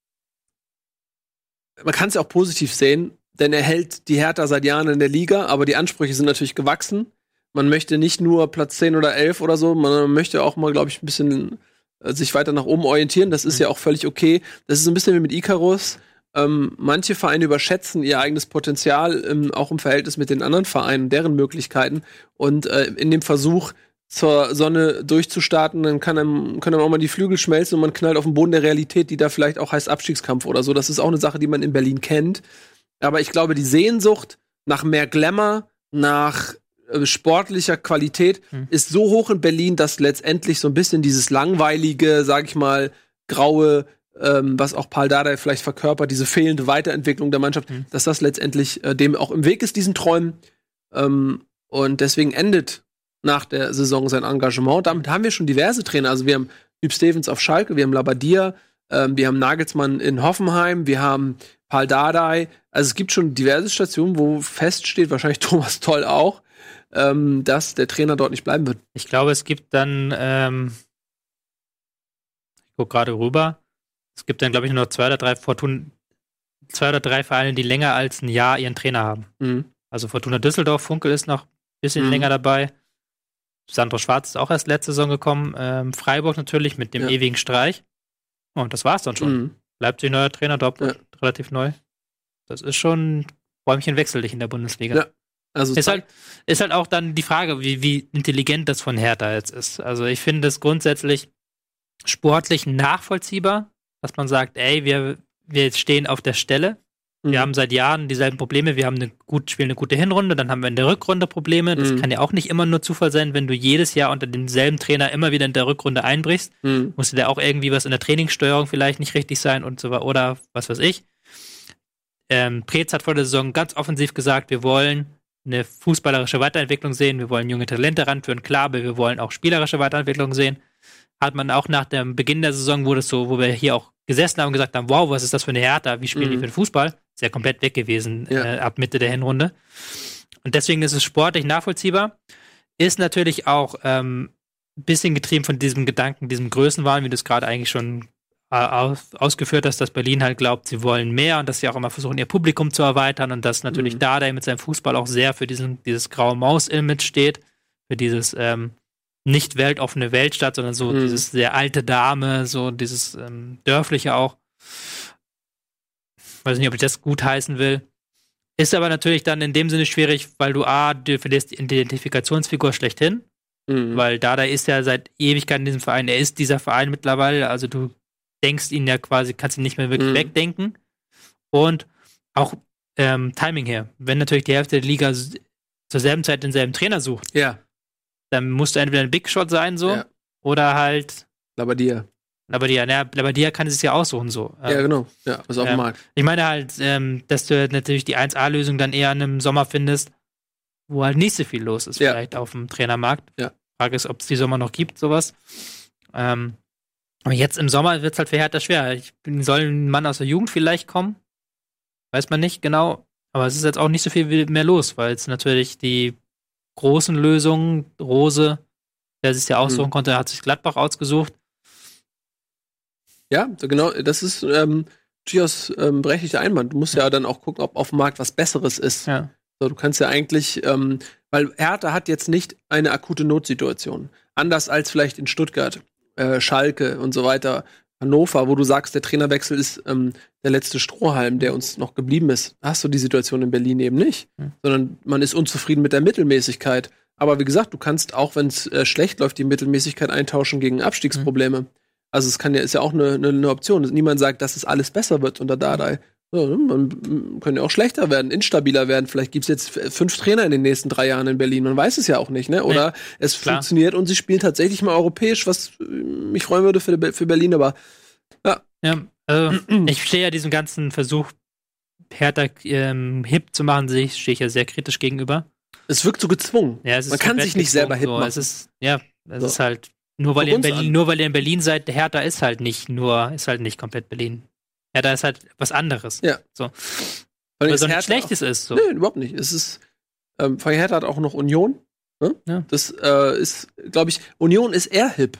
man kann es ja auch positiv sehen, denn er hält die Hertha seit Jahren in der Liga, aber die Ansprüche sind natürlich gewachsen. Man möchte nicht nur Platz 10 oder 11 oder so, man möchte auch mal, glaube ich, ein bisschen äh, sich weiter nach oben orientieren. Das ist Mhm. ja auch völlig okay. Das ist so ein bisschen wie mit Icarus. Ähm, manche Vereine überschätzen ihr eigenes Potenzial, ähm, auch im Verhältnis mit den anderen Vereinen, deren Möglichkeiten. Und äh, in dem Versuch, zur Sonne durchzustarten, dann kann einem, können einem auch mal die Flügel schmelzen und man knallt auf den Boden der Realität, die da vielleicht auch heißt Abstiegskampf oder so. Das ist auch eine Sache, die man in Berlin kennt. Aber ich glaube, die Sehnsucht nach mehr Glamour, nach äh, sportlicher Qualität Hm. ist so hoch in Berlin, dass letztendlich so ein bisschen dieses langweilige, sag ich mal, graue, ähm, was auch Paul Dardai vielleicht verkörpert, diese fehlende Weiterentwicklung der Mannschaft, Hm. dass das letztendlich äh, dem auch im Weg ist, diesen Träumen. Ähm, und deswegen endet nach der Saison sein Engagement. Damit haben wir schon diverse Trainer. Also wir haben Hüb Stevens auf Schalke, wir haben Labadia, ähm, wir haben Nagelsmann in Hoffenheim, wir haben Paul Dardai. Also es gibt schon diverse Stationen, wo feststeht, wahrscheinlich Thomas Toll auch, ähm, dass der Trainer dort nicht bleiben wird. Ich glaube, es gibt dann, ähm, ich gucke gerade rüber, es gibt dann, glaube ich, nur noch zwei oder drei Fortun, zwei oder drei Vereine, die länger als ein Jahr ihren Trainer haben. Mhm. Also Fortuna Düsseldorf, Funkel ist noch ein bisschen Mhm. länger dabei. Sandro Schwarz ist auch erst letzte Saison gekommen. Ähm, Freiburg natürlich mit dem Ja. ewigen Streich. Und das war's dann schon. Mhm. Leipzig neuer Trainer, Dortmund relativ neu. Das ist schon Räumchen wechselig in der Bundesliga. Ja. Also Ist halt, ist halt auch dann die Frage, wie, wie intelligent das von Hertha jetzt ist. Also ich finde es grundsätzlich sportlich nachvollziehbar, dass man sagt, ey, wir, wir stehen auf der Stelle. Wir Mhm. haben seit Jahren dieselben Probleme. Wir haben eine gut, spielen eine gute Hinrunde, dann haben wir in der Rückrunde Probleme. Das Mhm. kann ja auch nicht immer nur Zufall sein, wenn du jedes Jahr unter demselben Trainer immer wieder in der Rückrunde einbrichst. Mhm. Musste da auch irgendwie was in der Trainingssteuerung vielleicht nicht richtig sein und so weiter oder was weiß ich. Ähm, Preetz hat vor der Saison ganz offensiv gesagt, wir wollen eine fußballerische Weiterentwicklung sehen, wir wollen junge Talente ranführen, klar, aber wir wollen auch spielerische Weiterentwicklung sehen. Hat man auch nach dem Beginn der Saison, wo das so, wo wir hier auch gesessen haben und gesagt haben, wow, was ist das für eine Hertha, wie spielen die Mhm. für den Fußball? Ist ja komplett weg gewesen Ja. äh, ab Mitte der Hinrunde. Und deswegen ist es sportlich nachvollziehbar. Ist natürlich auch ähm, ein bisschen getrieben von diesem Gedanken, diesem Größenwahn, wie du es gerade eigentlich schon äh, aus, ausgeführt hast, dass Berlin halt glaubt, sie wollen mehr und dass sie auch immer versuchen, ihr Publikum zu erweitern und dass natürlich Mhm. Dardai mit seinem Fußball auch sehr für diesen, dieses graue Maus-Image steht, für dieses ähm, nicht weltoffene Weltstadt, sondern so Mhm. dieses sehr alte Dame, so dieses ähm, dörfliche auch. Weiß nicht, ob ich das gut heißen will. Ist aber natürlich dann in dem Sinne schwierig, weil du A, du verlierst die Identifikationsfigur schlechthin, Mhm. weil Dada ist ja seit Ewigkeit in diesem Verein. Er ist dieser Verein mittlerweile, also du denkst ihn ja quasi, kannst ihn nicht mehr wirklich Mhm. wegdenken. Und auch ähm, Timing her. Wenn natürlich die Hälfte der Liga zur selben Zeit denselben Trainer sucht, ja, dann musst du entweder ein Big Shot sein, so, Ja. oder halt Labadia. Labadia. Naja, Labadia kann es sich ja aussuchen, so. Ja, Ähm, genau. Ja, was auf dem ähm, Markt. Ich meine halt, ähm, dass du halt natürlich die 1A-Lösung dann eher im Sommer findest, wo halt nicht so viel los ist, Ja. vielleicht auf dem Trainermarkt. Ja. Frage ist, ob es die Sommer noch gibt, sowas. Ähm, aber jetzt im Sommer wird es halt für Hertha schwer. Ich, soll ein Mann aus der Jugend vielleicht kommen? Weiß man nicht genau. Aber es ist jetzt auch nicht so viel mehr los, weil es natürlich die großen Lösungen, Rose, der sich ja aussuchen Mhm. konnte, hat sich Gladbach ausgesucht. Ja, so genau, das ist ähm, durchaus ähm, berechtigter Einwand. Du musst ja. dann auch gucken, ob auf dem Markt was Besseres ist. Ja. So, du kannst ja eigentlich, ähm, weil Hertha hat jetzt nicht eine akute Notsituation. Anders als vielleicht in Stuttgart, äh, Schalke und so weiter, Hannover, wo du sagst, der Trainerwechsel ist ähm, der letzte Strohhalm, der uns noch geblieben ist. Hast du die Situation in Berlin eben nicht, Hm. sondern man ist unzufrieden mit der Mittelmäßigkeit. Aber wie gesagt, du kannst auch, wenn es äh, schlecht läuft, die Mittelmäßigkeit eintauschen gegen Abstiegsprobleme. Also es kann ja, ist ja auch eine, eine, eine Option. Niemand sagt, dass es alles besser wird unter Dardai. Ja, ne, man ja auch schlechter werden, instabiler werden. Vielleicht gibt es jetzt fünf Trainer in den nächsten drei Jahren in Berlin. Man weiß es ja auch nicht, ne? Oder es klar. funktioniert und sie spielen tatsächlich mal europäisch, was äh, mich freuen würde für, für Berlin, aber Ja, also ich stehe ja diesem ganzen Versuch, Hertha ähm, hip zu machen, stehe ich ja sehr kritisch gegenüber. es wirkt so gezwungen. Ja, es Man kann sich nicht selber hip so. Es machen. ist, ja, es So. ist halt, nur weil, Berlin, nur weil ihr in Berlin seid, Hertha ist halt nicht nur, ist halt nicht komplett Berlin. Hertha ist halt was anderes. Ja. So. Weil so nichts Schlechtes ist. So. Auch, nee, überhaupt nicht. Es ist, ähm, vor allem Hertha hat auch noch Union. Ne? Ja. Das äh, ist, glaube ich, Union ist eher hip.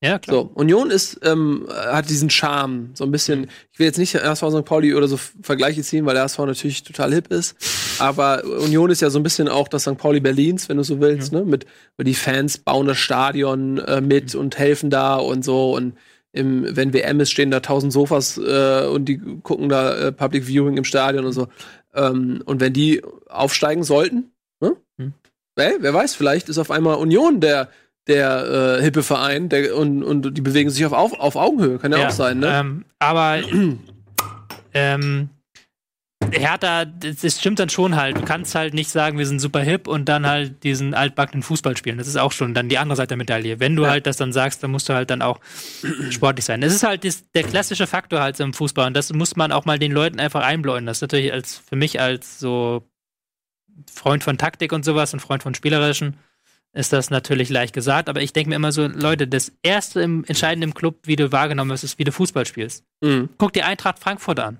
Ja, klar. So, Union ist, ähm, hat diesen Charme, so ein bisschen. Ich will jetzt nicht HSV St. Pauli oder so Vergleiche ziehen, weil der HSV natürlich total hip ist. Aber Union ist ja so ein bisschen auch das St. Pauli Berlins, wenn du so willst, ne? Mit, weil die Fans bauen das Stadion äh, mit und helfen da und so. Und im, wenn WM ist, stehen da tausend Sofas äh, und die gucken da äh, Public Viewing im Stadion und so. Ähm, und wenn die aufsteigen sollten, ne? Hm. Ey, wer weiß, vielleicht ist auf einmal Union der der äh, hippe Verein der, und, und die bewegen sich auf, auf, auf Augenhöhe, kann ja, auch sein, ne? Ähm, aber ähm, Hertha, das, stimmt dann schon halt. Du kannst halt nicht sagen, wir sind super hip und dann halt diesen altbackenen Fußball spielen. Das ist auch schon dann die andere Seite der Medaille. Wenn du Ja. halt das dann sagst, dann musst du halt dann auch sportlich sein. Das ist halt der klassische Faktor halt im Fußball und das muss man auch mal den Leuten einfach einbläuen. Das ist natürlich als für mich als so Freund von Taktik und sowas und Freund von Spielerischen ist das natürlich leicht gesagt, aber ich denke mir immer so, Leute, das erste im entscheidenden Club, wie du wahrgenommen wirst, ist, wie du Fußball spielst. Mhm. Guck dir Eintracht Frankfurt an.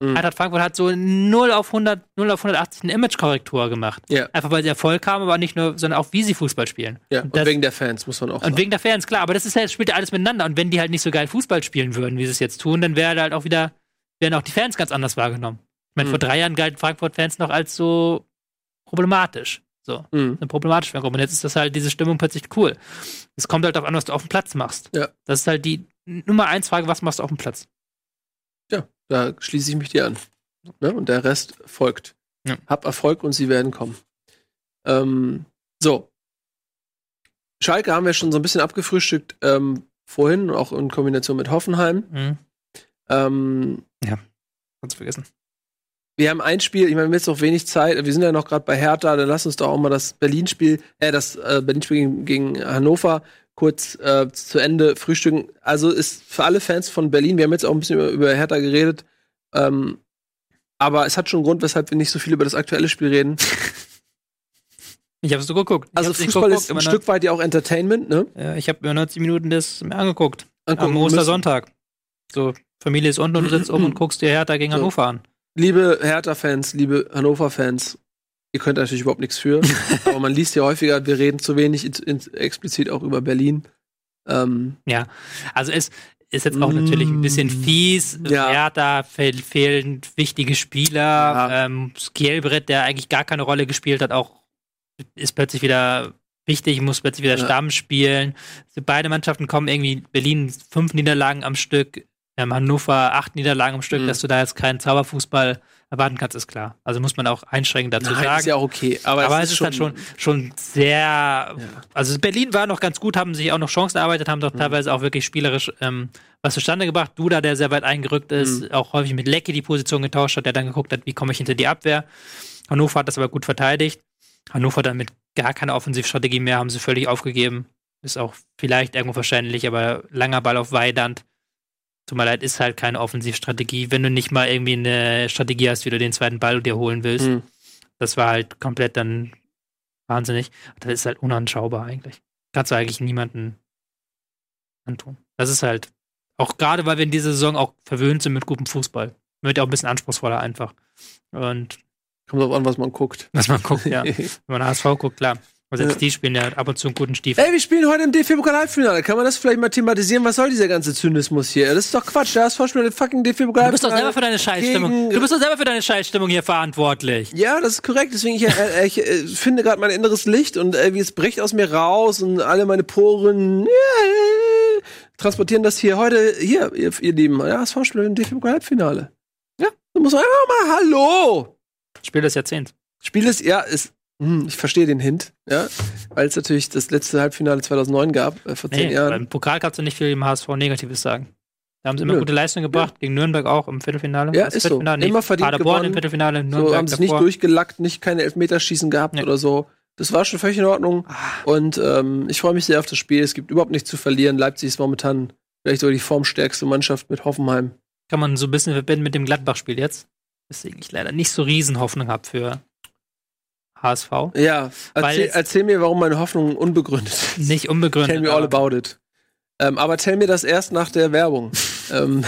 Mhm. Eintracht Frankfurt hat so 0 auf 100, 0 auf 180 eine Image-Korrektur gemacht. Ja. Einfach weil sie Erfolg haben, aber nicht nur, sondern auch wie sie Fußball spielen. Ja, Und und das- wegen der Fans, muss man auch Und sagen. wegen der Fans, klar, aber das ist das spielt ja alles miteinander. Und wenn die halt nicht so geil Fußball spielen würden, wie sie es jetzt tun, dann wäre halt auch wieder, wären auch die Fans ganz anders wahrgenommen. Ich meine, Mhm. vor drei Jahren galten Frankfurt-Fans noch als so problematisch. So, Mhm. eine problematische Fangruppe. Und jetzt ist das halt diese Stimmung plötzlich cool. Es kommt halt darauf an, was du auf dem Platz machst. Ja. Das ist halt die Nummer eins Frage, was machst du auf dem Platz? Ja, da schließe ich mich dir an. Ne? Und der Rest folgt. Ja. Hab Erfolg und sie werden kommen. Ähm, so. Schalke haben wir schon so ein bisschen abgefrühstückt ähm, vorhin, auch in Kombination mit Hoffenheim. Mhm. Ähm, Ganz vergessen. wir haben ein Spiel, ich meine, wir haben jetzt noch wenig Zeit, wir sind ja noch gerade bei Hertha, dann lass uns doch auch mal das Berlin-Spiel, äh, das äh, Berlin-Spiel gegen, gegen Hannover kurz äh, zu Ende frühstücken. Also ist für alle Fans von Berlin, wir haben jetzt auch ein bisschen über, über Hertha geredet, ähm, aber es hat schon einen Grund, weshalb wir nicht so viel über das aktuelle Spiel reden. Ich habe es so geguckt. Ich Also hab's Fußball geguckt, ist ein immer Stück weit ja auch Entertainment, ne? Ja, ich habe mir 90 Minuten das mir angeguckt. Angucken Am. Ostersonntag. So, Familie ist unten und du sitzt oben und guckst dir Hertha gegen So. Hannover an. Liebe Hertha-Fans, liebe Hannover-Fans, ihr könnt natürlich überhaupt nichts für, aber man liest ja häufiger, wir reden zu wenig in, in, explizit auch über Berlin. Ähm, Also es ist jetzt auch natürlich ein bisschen fies. Mm. Ja. Hertha fehl, fehlen wichtige Spieler. Ja. Ähm, Skielbrett, der eigentlich gar keine Rolle gespielt hat, auch ist plötzlich wieder wichtig, muss plötzlich wieder Ja. Stamm spielen. Also beide Mannschaften kommen irgendwie Berlin fünf Niederlagen am Stück, ähm, Hannover acht Niederlagen am Stück, Mhm. dass du da jetzt keinen Zauberfußball erwarten kannst, ist klar. Also muss man auch einschränkend dazu nein, sagen. ist ja auch okay, aber, Aber, es ist dann schon, schon sehr. Also Berlin war noch ganz gut, haben sich auch noch Chancen erarbeitet, haben doch Mhm. teilweise auch wirklich spielerisch ähm, was zustande gebracht. Duda, der sehr weit eingerückt ist, Mhm. auch häufig mit Leckie die Position getauscht hat, der dann geguckt hat, wie komme ich hinter die Abwehr. Hannover hat das aber gut verteidigt. Hannover dann mit gar keiner Offensivstrategie mehr, haben sie völlig aufgegeben. Ist auch vielleicht irgendwo verständlich, aber langer Ball auf Weidand. Tut mir leid, ist halt keine Offensivstrategie, wenn du nicht mal irgendwie eine Strategie hast, wie du den zweiten Ball dir holen willst. Mhm. Das war halt komplett dann wahnsinnig. Das ist halt unanschaubar eigentlich. Kannst du eigentlich niemanden antun. Das ist halt, auch gerade weil wir in dieser Saison auch verwöhnt sind mit gutem Fußball. Wird ja auch ein bisschen anspruchsvoller einfach. Und Kommt drauf an, was man guckt. was man guckt, ja. Wenn man HSV guckt, klar. Also jetzt Ja. die spielen ja ab und zu einen guten Stiefel. Ey, wir spielen heute im DFB-Pokal-Halbfinale. Kann man das vielleicht mal thematisieren? Was soll dieser ganze Zynismus hier? Das ist doch Quatsch. Der HSV spielt im fucking DFB-Pokal-Halbfinale. Du bist doch selber für deine Scheißstimmung. Du bist doch selber für deine Scheißstimmung hier verantwortlich. Ja, das ist korrekt. Deswegen, ich, äh, ich äh, finde gerade mein inneres Licht und äh, wie es bricht aus mir raus und alle meine Poren äh, transportieren das hier heute. Hier, ihr, ihr Lieben, ja, HSV spielt im DFB-Pokal-Halbfinale. Ja, da muss man einfach mal Hallo. Spiel des Jahrzehnts. Spiel ist, ja, ist, ich verstehe den Hint, ja, weil es natürlich das letzte Halbfinale 2009 gab, äh, vor zehn Nee, Jahren. beim Pokal kannst du nicht viel im HSV Negatives sagen. Da haben sie immer Nö. gute Leistungen gebracht, gegen Nürnberg auch im Viertelfinale. Ja, Das ist so. Viertelfinale, Immer verdient Paderborn gewonnen. im Viertelfinale, So Nürnberg haben sie es nicht durchgelackt, nicht keine Elfmeterschießen gehabt Nee. oder so. Das war schon völlig in Ordnung. Ah. Und ähm, ich freue mich sehr auf das Spiel. Es gibt überhaupt nichts zu verlieren. Leipzig ist momentan vielleicht sogar die formstärkste Mannschaft mit Hoffenheim. Kann man so ein bisschen verbinden mit dem Gladbach-Spiel jetzt. Deswegen ich leider nicht so riesen Hoffnung habe für HSV. Ja, erzähl, erzähl mir, warum meine Hoffnung unbegründet ist. Nicht unbegründet. Tell me all about it. Ähm, aber tell mir das erst nach der Werbung. ähm,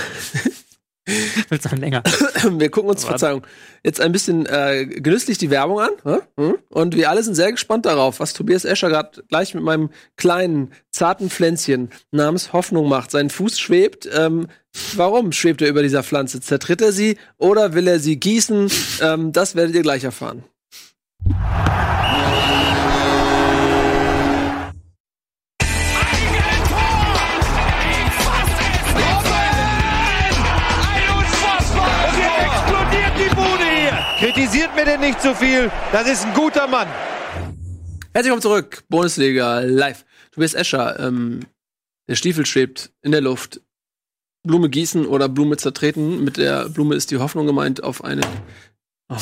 Wird's noch länger. Wir gucken uns, Verzeihung, jetzt ein bisschen äh, genüsslich die Werbung an. Hm? Und wir alle sind sehr gespannt darauf, was Tobias Escher gerade gleich mit meinem kleinen, zarten Pflänzchen namens Hoffnung macht. Sein Fuß schwebt. Ähm, warum schwebt er über dieser Pflanze? Zertritt er sie oder will er sie gießen? Ähm, das werdet ihr gleich erfahren. Kritisiert mir denn nicht zu viel. Das ist ein guter Mann. Herzlich willkommen zurück, Bundesliga live. Tobias Escher, ähm, der Stiefel schwebt in der Luft. Blume gießen oder Blume zertreten. Mit der Blume ist die Hoffnung gemeint auf eine. Oh,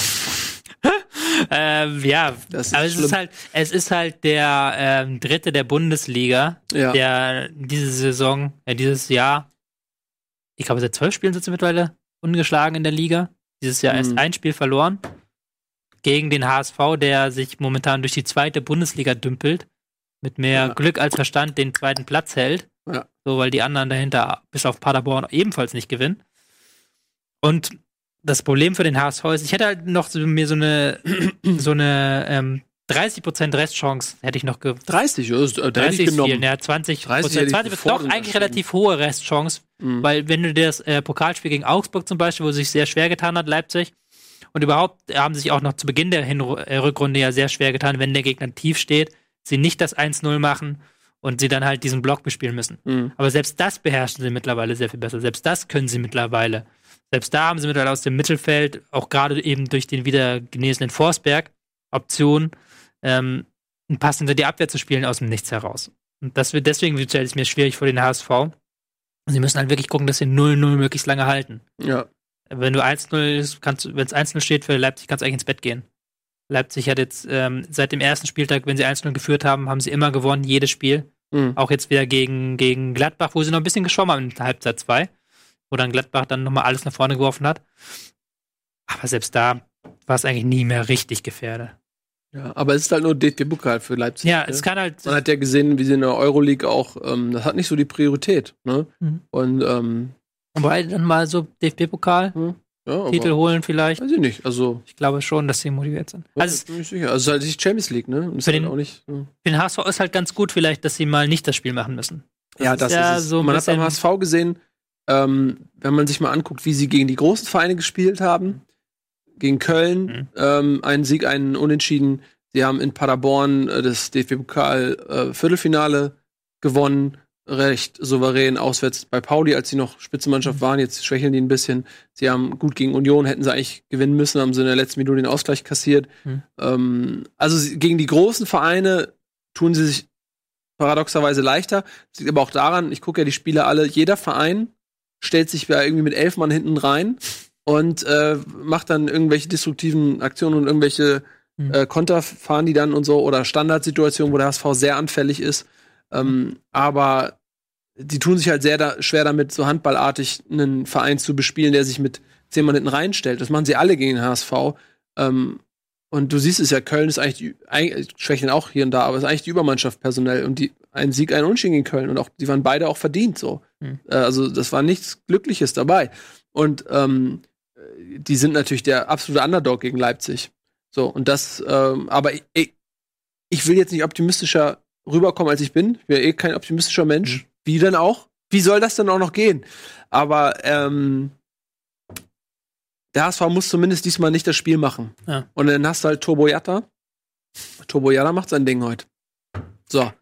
ähm, ja, Das ist aber es schlimm. ist halt, es ist halt der ähm, dritte der Bundesliga, Ja. der diese Saison, ja, dieses Jahr, ich glaube, seit zwölf Spielen sind sie mittlerweile ungeschlagen in der Liga. Dieses Jahr erst Mhm. ein Spiel verloren. Gegen den HSV, der sich momentan durch die zweite Bundesliga dümpelt. Mit mehr Ja. Glück als Verstand den zweiten Platz hält. Ja. So, weil die anderen dahinter bis auf Paderborn ebenfalls nicht gewinnen. Und das Problem für den HSV ist, ich hätte halt noch so, mir so eine, so eine ähm, 30% Restchance hätte ich noch ge 30, das ist, äh, da hätte 30 ich ist viel, genommen. ja, 20, 30 hätte ich 20 sofort doch eigentlich relativ hohe Restchance, Mhm. weil wenn du dir das äh, Pokalspiel gegen Augsburg zum Beispiel, wo sich sehr schwer getan hat, Leipzig, und überhaupt haben sich auch noch zu Beginn der Hinru äh, Rückrunde ja sehr schwer getan, wenn der Gegner tief steht, sie nicht das 1-0 machen und sie dann halt diesen Block bespielen müssen. Mhm. Aber selbst das beherrschen sie mittlerweile sehr viel besser. Selbst das können sie mittlerweile. Selbst da haben sie mittlerweile aus dem Mittelfeld, auch gerade eben durch den wieder genesenen Forsberg, Option, ähm, einen Pass hinter die Abwehr zu spielen aus dem Nichts heraus. Und das wird deswegen stelle ich es mir schwierig vor den HSV. Sie müssen halt wirklich gucken, dass sie 0-0 möglichst lange halten. Ja. Wenn du 1-0 ist, kannst du, wenn es 1-0 steht für Leipzig, kannst du eigentlich ins Bett gehen. Leipzig hat jetzt ähm, seit dem ersten Spieltag, wenn sie 1-0 geführt haben, haben sie immer gewonnen, jedes Spiel. Mhm. Auch jetzt wieder gegen, gegen Gladbach, wo sie noch ein bisschen geschwommen haben in Halbzeit 2, wo dann Gladbach dann nochmal alles nach vorne geworfen hat. Aber selbst da war es eigentlich nie mehr richtig gefährdet. ja. Aber es ist halt nur DFB-Pokal für Leipzig. Ja, ne? es kann halt. Man hat ja gesehen, wie sie in der Euroleague auch, ähm, das hat nicht so die Priorität. Ne? Mhm. Und ähm, Wobei dann mal so DFB-Pokal, ja, aber, Titel holen vielleicht. Weiß ich nicht. Also, Ich glaube schon, dass sie motiviert sind. also ich bin mir nicht sicher. Also, halt nicht Champions League, ne? Ist Für halt den- auch nicht. Ja, für den HSV ist halt ganz gut vielleicht, dass sie mal nicht das Spiel machen müssen. ja ist das ja ist es. so man hat beim HSV gesehen, ähm, wenn man sich mal anguckt, wie sie gegen die großen Vereine gespielt haben, gegen Köln, Mhm. ähm, einen Sieg, einen Unentschieden. Sie haben in Paderborn äh, das DFB-Pokal äh, gewonnen, recht souverän auswärts bei Pauli, als sie noch Spitzenmannschaft waren. Jetzt schwächeln die ein bisschen. Sie haben gut gegen Union, hätten sie eigentlich gewinnen müssen, haben sie in der letzten Minute den Ausgleich kassiert. Mhm. Ähm, also sie, gegen die großen Vereine tun sie sich paradoxerweise leichter. Das liegt aber auch daran, ich gucke ja die Spiele alle, jeder Verein stellt sich ja irgendwie mit elf Mann hinten rein und äh, macht dann irgendwelche destruktiven Aktionen und irgendwelche Mhm. äh, Konter fahren die dann und so oder Standardsituationen, wo der HSV sehr anfällig ist. Ähm, aber die tun sich halt sehr da, schwer damit, so handballartig einen Verein zu bespielen, der sich mit zehn Mann hinten reinstellt. Das machen sie alle gegen den HSV. Ähm, und du siehst es ja, Köln ist eigentlich, die, eigentlich schwächeln auch hier und da, aber es ist eigentlich die Übermannschaft personell und die, ein Sieg, ein Unentschieden gegen Köln und auch, die waren beide auch verdient so. Mhm. Also das war nichts Glückliches dabei. Und ähm, die sind natürlich der absolute Underdog gegen Leipzig. So, und das, ähm, aber ich, ich will jetzt nicht optimistischer rüberkommen, als ich bin. Ich bin ja eh kein optimistischer Mensch. Wie denn auch? Wie soll das denn auch noch gehen? Aber ähm, der HSV muss zumindest diesmal nicht das Spiel machen. Ja. Und dann hast du halt Turbo Jatta. Turbo Jatta macht sein Ding heute. So.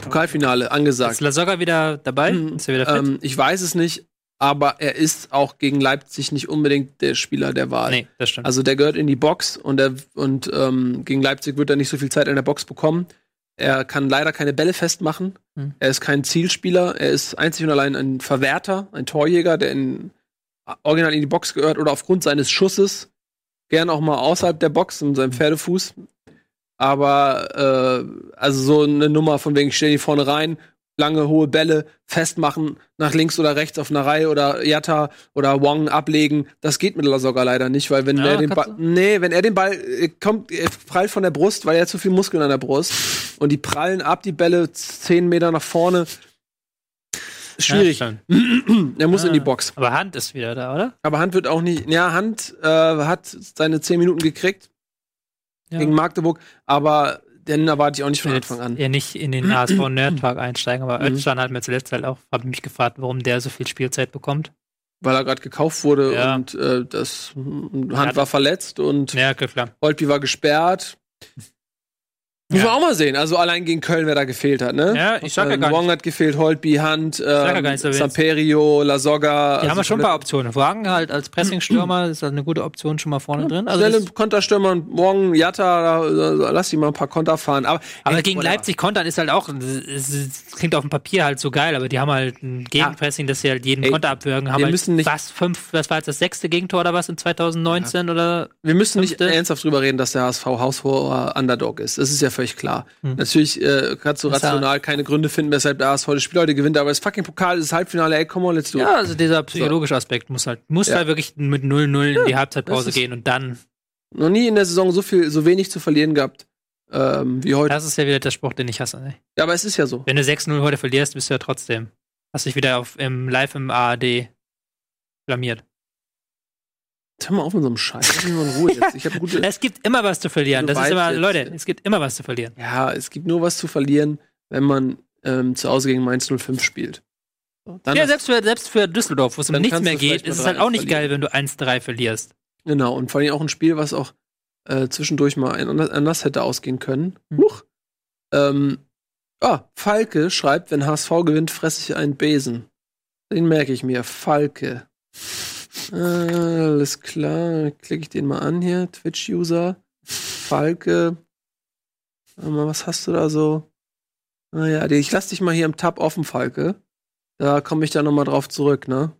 Pokalfinale angesagt. Ist Lasogga wieder dabei? Mhm. Ist er wieder fit? Ähm, ich weiß es nicht, aber er ist auch gegen Leipzig nicht unbedingt der Spieler der Wahl. nee, das stimmt. Also der gehört in die Box und, er, und ähm, gegen Leipzig wird er nicht so viel Zeit in der Box bekommen. Er kann leider keine Bälle festmachen. Hm. Er ist kein Zielspieler. Er ist einzig und allein ein Verwerter, ein Torjäger, der in, original in die Box gehört oder aufgrund seines Schusses gern auch mal außerhalb der Box in seinem Pferdefuß. Aber äh, also so eine Nummer von wegen, ich stell die vorne rein, lange hohe Bälle festmachen, nach links oder rechts auf einer Reihe oder Yatta oder Wong ablegen, das geht mit Lasogga leider nicht, weil wenn Ja, er den Ball, nee, wenn er den Ball äh, kommt, er prallt von der Brust, weil er hat zu viel Muskeln an der Brust und die prallen ab, die Bälle zehn Meter nach vorne. Schwierig. Ja, er muss in die Ah. Box. Aber Hand ist wieder da, oder? Aber Hand wird auch nicht. Ja, Hand äh, hat seine 10 Minuten gekriegt Ja. gegen Magdeburg, aber den erwarte ich auch nicht von Anfang an. eher nicht in den HSV Nerd Talk einsteigen, aber Mhm. Özcan hat mir zuletzt halt auch, habe mich gefragt, warum der so viel Spielzeit bekommt. Weil er gerade gekauft wurde Ja. und äh, das Hand Ja, war verletzt und Ja, okay, klar. Holtby war gesperrt. Muss Ja. man auch mal sehen. Also allein gegen Köln, wer da gefehlt hat, ne? Ja, ich sag ja gar Wong nicht. hat gefehlt, Holtby, Hand, ja ähm, nicht Samperio, Lasogga. Die haben also ja schon ein paar Optionen. Wagen halt als Pressingstürmer ist halt eine gute Option schon mal vorne drin. Also Schnelle Konterstürmer und morgen Jatta, lass die mal ein paar Konter fahren. Aber, aber ey, gegen whatever. Leipzig kontern ist halt auch, es, klingt auf dem Papier halt so geil, aber die haben halt ein Gegenpressing, dass sie halt jeden Ey, Konter abwürgen. Haben wir halt müssen nicht- was, fünf, das war jetzt das sechste Gegentor oder was in 2019 oder? Wir müssen nicht Fünfte. ernsthaft drüber reden, dass der HSV haushoher Underdog ist. Das ist ja völlig klar. Hm. Natürlich äh, kannst du ja- rational keine Gründe finden, weshalb der das Spiel heute gewinnt, aber das fucking Pokal ist Halbfinale, ey, come on, let's do it. Ja, also dieser psychologische Aspekt muss halt, muss Ja. halt wirklich mit 0-0 in die Halbzeitpause gehen und dann, Noch nie in der Saison so viel, so wenig zu verlieren gehabt ähm, wie heute. das ist ja wieder der Spruch, den ich hasse. Ne? Ja, aber es ist ja so. Wenn du 6-0 heute verlierst, bist du ja trotzdem, hast dich wieder auf, im, live im ARD blamiert. Hör mal auf mit so einem Scheiß. Mich mal in Ruhe jetzt. Ich. Es gibt immer was zu verlieren. Das ist immer, jetzt- Leute, es gibt immer was zu verlieren. Ja, es gibt nur was zu verlieren, wenn man ähm, zu Hause gegen Mainz 05 spielt. So, Ja, selbst für, selbst für Düsseldorf, wo es um nichts mehr geht, ist es halt auch nicht verlieren. geil, wenn du 1-3 verlierst. Genau, und vor allem auch ein Spiel, was auch äh, zwischendurch mal anders, hätte ausgehen können. Hm. Huch. Ähm, ah, Falke schreibt, wenn HSV gewinnt, fresse ich einen Besen. Den merke ich mir. Falke. Alles klar, klicke ich den mal an hier. Twitch-User. Falke. Was hast du da so? Naja, ich lass dich mal hier im Tab offen, Falke. Da komme ich dann noch mal drauf zurück, ne?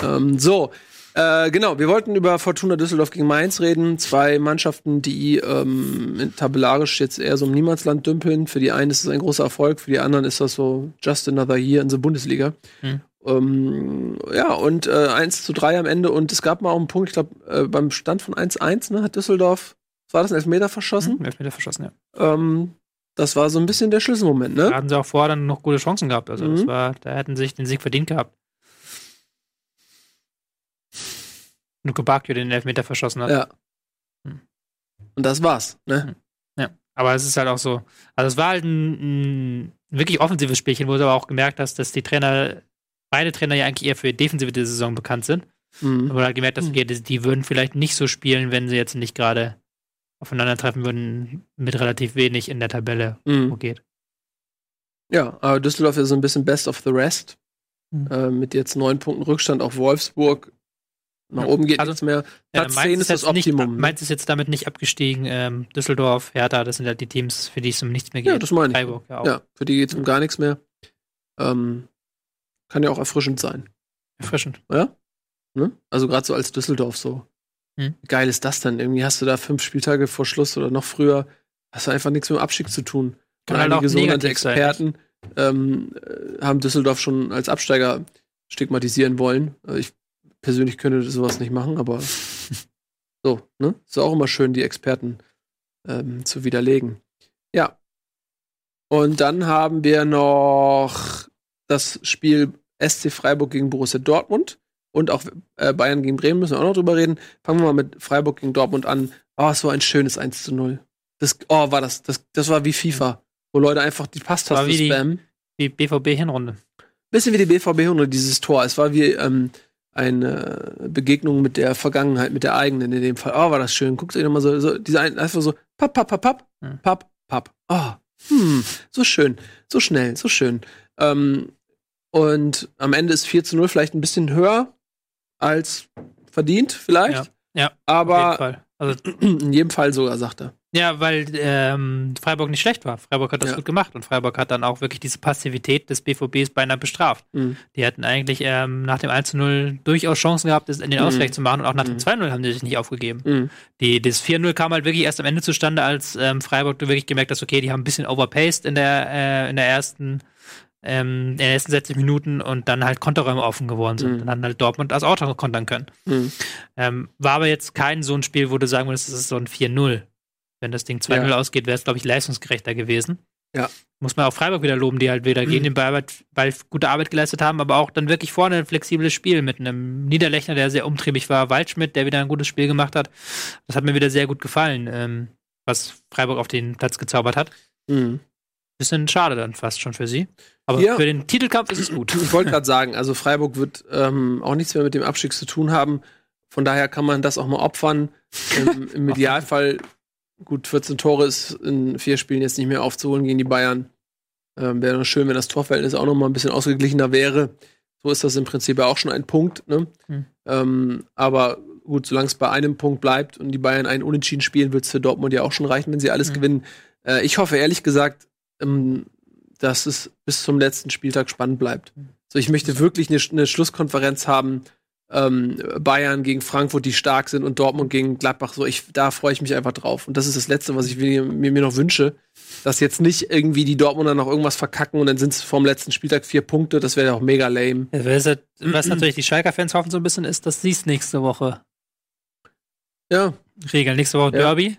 Ähm, so, äh, genau, wir wollten über Fortuna Düsseldorf gegen Mainz reden. Zwei Mannschaften, die ähm, tabellarisch jetzt eher so im Niemandsland dümpeln. Für die einen ist es ein großer Erfolg, für die anderen ist das so just another year in der Bundesliga. Hm. Ähm, ja, und äh, 1 zu 3 am Ende. Und es gab mal auch einen Punkt, ich glaube, äh, beim Stand von 1-1 ne, hat Düsseldorf, war das ein Elfmeter verschossen? Hm? Elfmeter verschossen, ja. Ähm, das war so ein bisschen der Schlüsselmoment, Da ne? hatten sie auch vorher dann noch gute Chancen gehabt. Also das Mhm. war, da hätten sie sich den Sieg verdient gehabt. Nuke Bakio den Elfmeter verschossen hat. Ja. Hm. Und das war's, ne? Ja, aber es ist halt auch so. Also es war halt ein, ein wirklich offensives Spielchen, wo du aber auch gemerkt hast, dass die Trainer, beide Trainer ja eigentlich eher für defensive die Saison bekannt sind. Mhm. Aber halt gemerkt hast, Mhm. die, die würden vielleicht nicht so spielen, wenn sie jetzt nicht gerade aufeinandertreffen würden mit relativ wenig in der Tabelle Mhm. geht. Ja, aber Düsseldorf ist so ein bisschen best of the rest. Mhm. Äh, mit jetzt neun Punkten Rückstand auf Wolfsburg. Nach Ja. oben geht Also, nichts mehr. Ja, Platz Mainz 10 ist das nicht, Optimum. ne? Mainz ist jetzt damit nicht abgestiegen. Ähm, Düsseldorf, Hertha, das sind halt die Teams, für die es um nichts mehr geht. ja, das meine ich. Freiburg, ja auch. Ja, für die geht es um gar nichts mehr. Ähm, kann ja auch erfrischend sein. Erfrischend. Ja? Ne? Also gerade so als Düsseldorf so. Hm. Wie geil ist das denn? Irgendwie hast du da fünf Spieltage vor Schluss oder noch früher, hast du einfach nichts mit dem Abstieg zu tun. Kann Und halt auch einige sogenannte Experten ähm, äh, haben Düsseldorf schon als Absteiger stigmatisieren wollen. Äh, Ich persönlich könnte sowas nicht machen, aber so, ne? Ist auch immer schön, die Experten ähm, zu widerlegen. Ja. Und dann haben wir noch das Spiel SC Freiburg gegen Borussia Dortmund und auch äh, Bayern gegen Bremen müssen wir auch noch drüber reden. Fangen wir mal mit Freiburg gegen Dortmund an. Oh, es war ein schönes 1 zu 0. Das, oh, war das, das, das war wie FIFA, wo Leute einfach die Passtaste wie die- spammen. Die BVB-Hinrunde. Bisschen wie die BVB 100, dieses Tor. Es war wie ähm, eine Begegnung mit der Vergangenheit, mit der eigenen in dem Fall. Oh, war das schön. Guckt euch nochmal so, so diese ein, einfach so, papp, papp, papp, papp, Hm. papp, papp. Oh, hm, so schön, so schnell, so schön. Ähm, und am Ende ist 4 zu 0 vielleicht ein bisschen höher als verdient, vielleicht. Ja, ja, Auf jeden Aber Fall. Also, in jedem Fall sogar, sagt er. ja, weil ähm, Freiburg nicht schlecht war. Freiburg hat das Ja. gut gemacht und Freiburg hat dann auch wirklich diese Passivität des BVBs beinahe bestraft. Mhm. Die hätten eigentlich ähm, nach dem 1-0 durchaus Chancen gehabt, es in den Mhm. Ausgleich zu machen und auch nach dem Mhm. 2-0 haben die sich nicht aufgegeben. Mhm. Die, das 4-0 kam halt wirklich erst am Ende zustande, als ähm, Freiburg du wirklich gemerkt hast, okay, die haben ein bisschen overpaced in der, äh, in der ersten ähm, in den ersten 60 Minuten und dann halt Konterräume offen geworden sind. Mhm. Dann hat halt Dortmund als Auto kontern können. Mhm. Ähm, war aber jetzt kein so ein Spiel, wo du sagen würdest, es ist so ein 4-0. Wenn das Ding 2-0 Ja. ausgeht, wäre es, glaube ich, leistungsgerechter gewesen. Ja. Muss man auch Freiburg wieder loben, die halt wieder gegen den Ball, Ball gute Arbeit geleistet haben, aber auch dann wirklich vorne ein flexibles Spiel mit einem Niederlechner, der sehr umtriebig war, Waldschmidt, der wieder ein gutes Spiel gemacht hat. Das hat mir wieder sehr gut gefallen, ähm, was Freiburg auf den Platz gezaubert hat. Mhm. Bisschen schade dann fast schon für sie. Aber Ja. für den Titelkampf ist es gut. Ich wollte gerade sagen, also Freiburg wird ähm, auch nichts mehr mit dem Abstieg zu tun haben. Von daher kann man das auch mal opfern. Im, im Idealfall, gut, 14 Tore ist in vier Spielen jetzt nicht mehr aufzuholen gegen die Bayern. Ähm, wäre noch schön, wenn das Torverhältnis auch noch mal ein bisschen ausgeglichener wäre. So ist das im Prinzip ja auch schon ein Punkt. Ne? Hm. Ähm, aber gut, solange es bei einem Punkt bleibt und die Bayern einen Unentschieden spielen, wird es für Dortmund ja auch schon reichen, wenn sie alles Hm. gewinnen. Äh, ich hoffe ehrlich gesagt, ähm, dass es bis zum letzten Spieltag spannend bleibt. So, ich möchte wirklich eine, eine Schlusskonferenz haben. Ähm, Bayern gegen Frankfurt, die stark sind, und Dortmund gegen Gladbach. So, ich, da freue ich mich einfach drauf. Und das ist das Letzte, was ich mir, mir, mir noch wünsche. Dass jetzt nicht irgendwie die Dortmunder noch irgendwas verkacken und dann sind es vom letzten Spieltag vier Punkte. Das wäre ja auch mega lame. Ja, Was halt- was natürlich die Schalker-Fans hoffen so ein bisschen ist, dass sie es nächste Woche Ja, regeln. Nächste Woche Ja. Derby,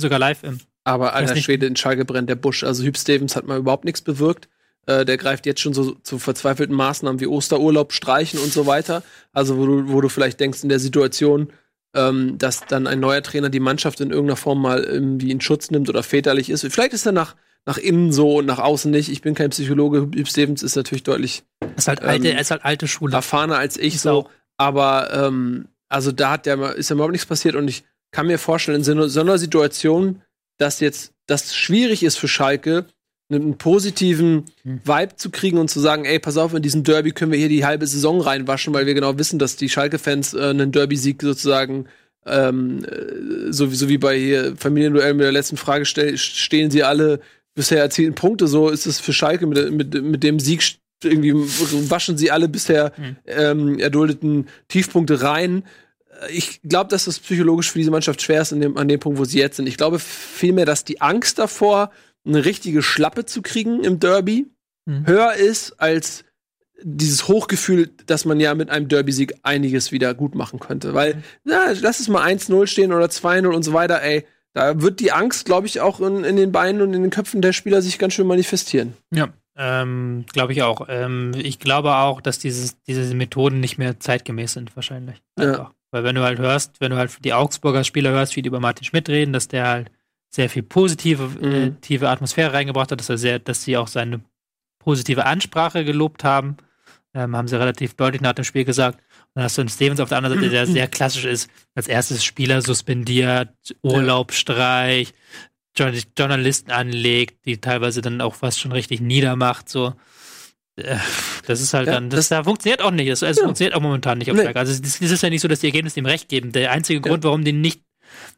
sogar live im. Aber alter Schwede, in Schalke brennt der Busch. Also Hüb Stevens hat mal überhaupt nichts bewirkt. Äh, der greift jetzt schon so zu verzweifelten Maßnahmen wie Osterurlaub, Streichen und so weiter. Also wo du, wo du vielleicht denkst in der Situation, ähm, dass dann ein neuer Trainer die Mannschaft in irgendeiner Form mal irgendwie in Schutz nimmt oder väterlich ist. Vielleicht ist er nach, nach innen so und nach außen nicht. Ich bin kein Psychologe. Hüb Stevens ist natürlich deutlich Ist halt alte, Ähm, ist halt alte Schule. erfahrener als ich so. Aber ähm, also da hat der, ist ja überhaupt nichts passiert und ich kann mir vorstellen, in so, so einer Situation, dass jetzt das schwierig ist für Schalke, einen positiven Hm. Vibe zu kriegen und zu sagen, ey, pass auf, in diesem Derby können wir hier die halbe Saison reinwaschen, weil wir genau wissen, dass die Schalke-Fans äh, einen Derby-Sieg sozusagen ähm, äh, so, wie- so wie bei hier Familienduell mit der letzten Frage stell, stehen sie alle bisher erzielten Punkte, so ist es für Schalke mit, mit, mit dem Sieg irgendwie waschen sie alle bisher Hm. ähm, erduldeten Tiefpunkte rein. Ich glaube, dass das psychologisch für diese Mannschaft schwer ist an dem, an dem Punkt, wo sie jetzt sind. Ich glaube vielmehr, dass die Angst davor, eine richtige Schlappe zu kriegen im Derby, Mhm. höher ist als dieses Hochgefühl, dass man ja mit einem Derby-Sieg einiges wieder gut machen könnte. Weil, na, lass es mal 1-0 stehen oder 2-0 und so weiter, ey. Da wird die Angst, glaube ich, auch in, in den Beinen und in den Köpfen der Spieler sich ganz schön manifestieren. Ja. Ähm, glaube ich auch. Ähm, ich glaube auch, dass dieses, diese Methoden nicht mehr zeitgemäß sind, wahrscheinlich. Ja. Weil wenn du halt hörst, wenn du halt die Augsburger Spieler hörst, wie die über Martin Schmidt reden, dass der halt sehr viel positive, äh, Mhm. tiefe Atmosphäre reingebracht hat, dass er sehr, dass sie auch seine positive Ansprache gelobt haben, ähm, haben sie relativ deutlich nach dem Spiel gesagt. Und dann hast du einen Stevens auf der anderen Seite, der sehr klassisch ist, als erstes Spieler suspendiert, Urlaubsstreich, Journal- Journalisten anlegt, die teilweise dann auch fast schon richtig niedermacht, so. Das ist halt Ja, dann, das, da funktioniert auch nicht. Das, es Ja. funktioniert auch momentan nicht auf Nee. Schalke. Also es ist ja nicht so, dass die Ergebnisse dem recht geben. Der einzige Grund, warum die nicht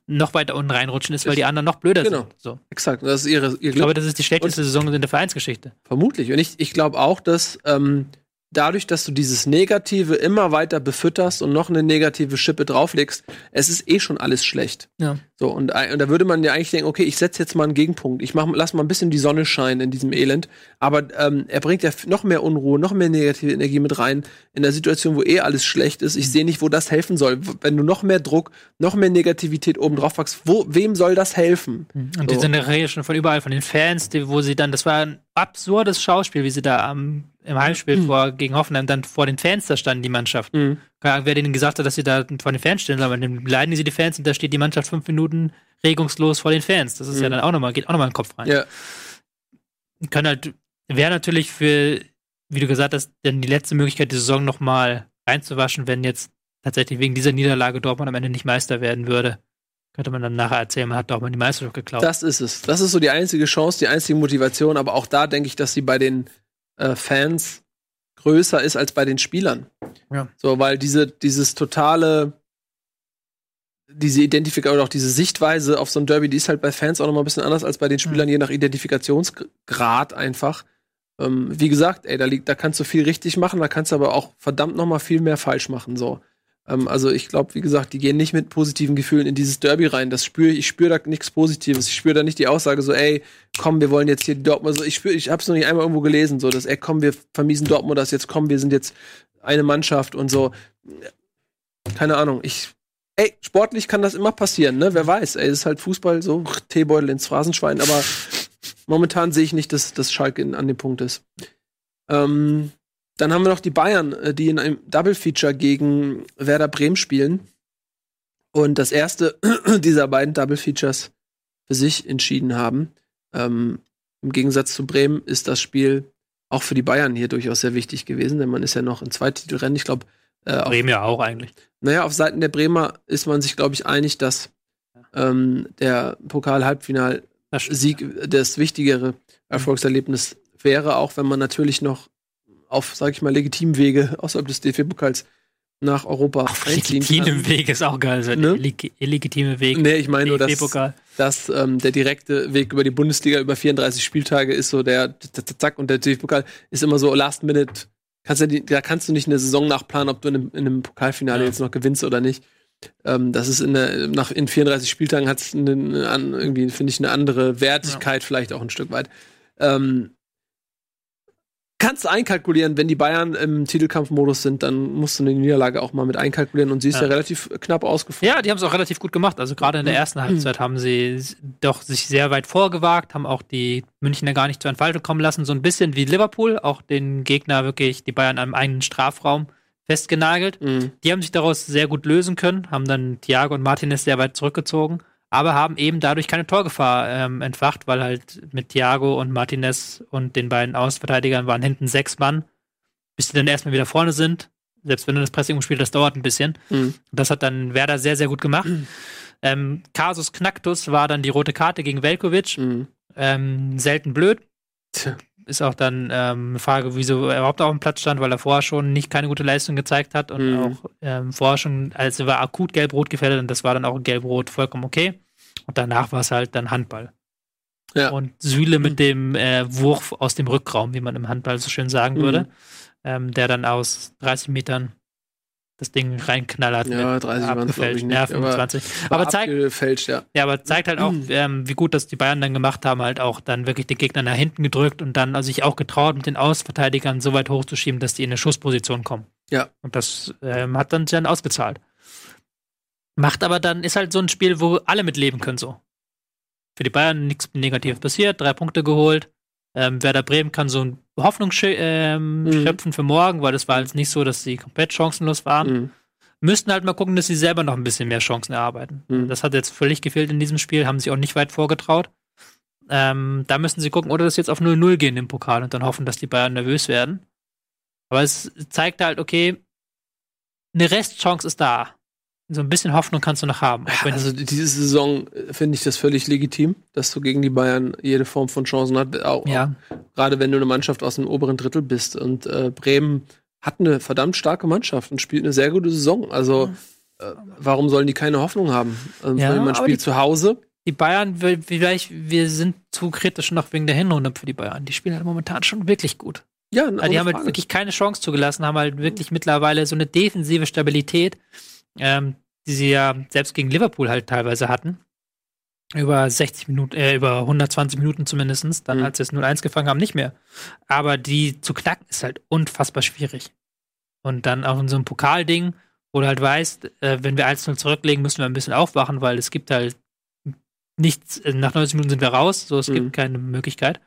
noch weiter unten reinrutschen, ist, weil die anderen noch blöder Genau. sind. So. Exakt. Das ist ihre, ihr Ich Glück. glaube, das ist die schlechteste Saison in der Vereinsgeschichte. Vermutlich. Und ich, ich glaube auch, dass ähm, dadurch, dass du dieses Negative immer weiter befütterst und noch eine negative Schippe drauflegst, es ist eh schon alles schlecht. Ja. So, und, und da würde man ja eigentlich denken, okay, ich setze jetzt mal einen Gegenpunkt. Ich mach, lass mal ein bisschen die Sonne scheinen in diesem Elend. Aber ähm, er bringt ja noch mehr Unruhe, noch mehr negative Energie mit rein in der Situation, wo eh alles schlecht ist. Ich sehe nicht, wo das helfen soll. Wenn du noch mehr Druck, noch mehr Negativität oben drauf packst, wo, wem soll das helfen? Und die So. sind ja schon von überall, von den Fans, die, wo sie dann, das war ein absurdes Schauspiel, wie sie da am, im Heimspiel vor, gegen Hoffenheim dann vor den Fans da standen, die Mannschaft. Mhm. Wer denen gesagt hat, dass sie da vor den Fans stehen, aber dann leiden sie die Fans und da steht die Mannschaft fünf Minuten regungslos vor den Fans. Das ist ja Mhm. dann auch nochmal, geht auch nochmal in den Kopf rein. Ja. Können halt, wäre natürlich für, wie du gesagt hast, dann die letzte Möglichkeit, die Saison nochmal reinzuwaschen, wenn jetzt tatsächlich wegen dieser Niederlage Dortmund am Ende nicht Meister werden würde. Könnte man dann nachher erzählen, man hat Dortmund die Meisterschaft geklaut. Das ist es. Das ist so die einzige Chance, die einzige Motivation. Aber auch da denke ich, dass sie bei den äh, Fans größer ist als bei den Spielern. Ja. So, weil diese, dieses totale, diese Identifikation oder auch diese Sichtweise auf so ein Derby, die ist halt bei Fans auch noch mal ein bisschen anders als bei den Spielern, je nach Identifikationsgrad einfach. Ähm, wie gesagt, ey, da liegt, da kannst du viel richtig machen, da kannst du aber auch verdammt noch mal viel mehr falsch machen. So. Ähm, also ich glaube, wie gesagt, die gehen nicht mit positiven Gefühlen in dieses Derby rein. Das spüre ich, spüre da nichts Positives. Ich spüre da nicht die Aussage so, ey, komm, wir wollen jetzt hier Dortmund. So, ich spüre, ich habe es noch nicht einmal irgendwo gelesen, so, dass, ey, komm, wir vermiesen Dortmund das jetzt, komm, wir sind jetzt eine Mannschaft und so. Keine Ahnung. Ich, ey, sportlich kann das immer passieren, ne? Wer weiß, ey, es ist halt Fußball, so Teebeutel ins Phrasenschwein, aber momentan sehe ich nicht, dass, dass Schalke in, an dem Punkt ist. Ähm, dann haben wir noch die Bayern, äh, die in einem Double Feature gegen Werder Bremen spielen. Und das erste dieser beiden Double Features für sich entschieden haben. Ähm, Im Gegensatz zu Bremen ist das Spiel auch für die Bayern hier durchaus sehr wichtig gewesen, denn man ist ja noch in zwei Titelrennen. Ich glaube, äh, Bremen ja auch eigentlich. Naja, auf Seiten der Bremer ist man sich, glaube ich, einig, dass ähm, der Pokal-Halbfinal-Sieg das wichtigere Erfolgserlebnis wäre, auch wenn man natürlich noch auf, sag ich mal, legitimen Wege außerhalb des DFB-Pokals nach Europa Auf legitimem Weg ist auch geil, so ne? illegitime Weg. Nee, ich meine nur, dass, dass ähm, der direkte Weg über die Bundesliga über 34 Spieltage ist so der zack und der DFB-Pokal ist immer so Last Minute. Kannst ja die, da kannst du nicht eine Saison nachplanen, ob du in einem, in einem Pokalfinale ja. jetzt noch gewinnst oder nicht. Ähm, das ist in der, nach in 34 Spieltagen hat es irgendwie finde ich eine andere Wertigkeit ja. vielleicht auch ein Stück weit. Ähm, kannst du einkalkulieren, wenn die Bayern im Titelkampfmodus sind, dann musst du eine Niederlage auch mal mit einkalkulieren und sie ist ja, ja relativ knapp ausgefallen. Ja, die haben es auch relativ gut gemacht. Also gerade in der mhm. ersten Halbzeit haben sie doch sich sehr weit vorgewagt, haben auch die Münchner gar nicht zur Entfaltung kommen lassen, so ein bisschen wie Liverpool, auch den Gegner wirklich, die Bayern am eigenen Strafraum festgenagelt. Mhm. Die haben sich daraus sehr gut lösen können, haben dann Thiago und Martinez sehr weit zurückgezogen aber haben eben dadurch keine Torgefahr ähm, entfacht, weil halt mit Thiago und Martinez und den beiden Außenverteidigern waren hinten sechs Mann, bis die dann erstmal wieder vorne sind. Selbst wenn du das Pressing umspielst, das dauert ein bisschen. Mhm. Das hat dann Werder sehr, sehr gut gemacht. Mhm. Ähm, Kasus Knacktus war dann die rote Karte gegen Velkovic. Mhm. Ähm, selten blöd. Tja ist auch dann ähm, eine Frage, wieso er überhaupt auf dem Platz stand, weil er vorher schon nicht keine gute Leistung gezeigt hat und mhm. auch ähm, vorher schon, also er war akut gelb-rot gefährdet und das war dann auch gelb-rot vollkommen okay. Und danach war es halt dann Handball. Ja. Und Sühle mit mhm. dem äh, Wurf aus dem Rückraum, wie man im Handball so schön sagen mhm. würde, ähm, der dann aus 30 Metern das Ding reinknallert. Ja, 30 waren nicht. Ja, 25. Aber, aber zeigt, ja. ja, aber zeigt halt auch, mhm. ähm, wie gut das die Bayern dann gemacht haben, halt auch dann wirklich den Gegner nach hinten gedrückt und dann also sich auch getraut, mit den Außenverteidigern so weit hochzuschieben, dass die in eine Schussposition kommen. Ja. Und das ähm, hat dann dann ausgezahlt. Macht aber dann, ist halt so ein Spiel, wo alle mitleben können so. Für die Bayern nichts Negatives passiert, drei Punkte geholt. Ähm, Werder Bremen kann so ein Hoffnung ähm, mhm. schöpfen für morgen, weil es war jetzt nicht so, dass sie komplett chancenlos waren. Mhm. Müssten halt mal gucken, dass sie selber noch ein bisschen mehr Chancen erarbeiten. Mhm. Das hat jetzt völlig gefehlt in diesem Spiel, haben sie auch nicht weit vorgetraut. Ähm, da müssen sie gucken, oder das jetzt auf 0-0 gehen im Pokal und dann hoffen, dass die Bayern nervös werden. Aber es zeigt halt, okay, eine Restchance ist da so ein bisschen Hoffnung kannst du noch haben. also diese Saison äh, finde ich das völlig legitim, dass du gegen die Bayern jede Form von Chancen hast. Auch, ja. Gerade wenn du eine Mannschaft aus dem oberen Drittel bist. Und äh, Bremen hat eine verdammt starke Mannschaft und spielt eine sehr gute Saison. Also äh, warum sollen die keine Hoffnung haben? Also, ja, man spielt die, zu Hause. Die Bayern, vielleicht, wir sind zu kritisch noch wegen der Hinrunde für die Bayern. Die spielen halt momentan schon wirklich gut. Ja, also die haben halt wirklich keine Chance zugelassen, haben halt wirklich mittlerweile so eine defensive Stabilität ähm, die sie ja selbst gegen Liverpool halt teilweise hatten. Über 60 Minuten, äh, über 120 Minuten zumindestens. Dann, mhm. als sie es 0-1 gefangen haben, nicht mehr. Aber die zu knacken ist halt unfassbar schwierig. Und dann auch in so einem Pokalding, wo du halt weißt, äh, wenn wir 1-0 zurücklegen, müssen wir ein bisschen aufwachen, weil es gibt halt nichts, äh, nach 90 Minuten sind wir raus, so es mhm. gibt keine Möglichkeit.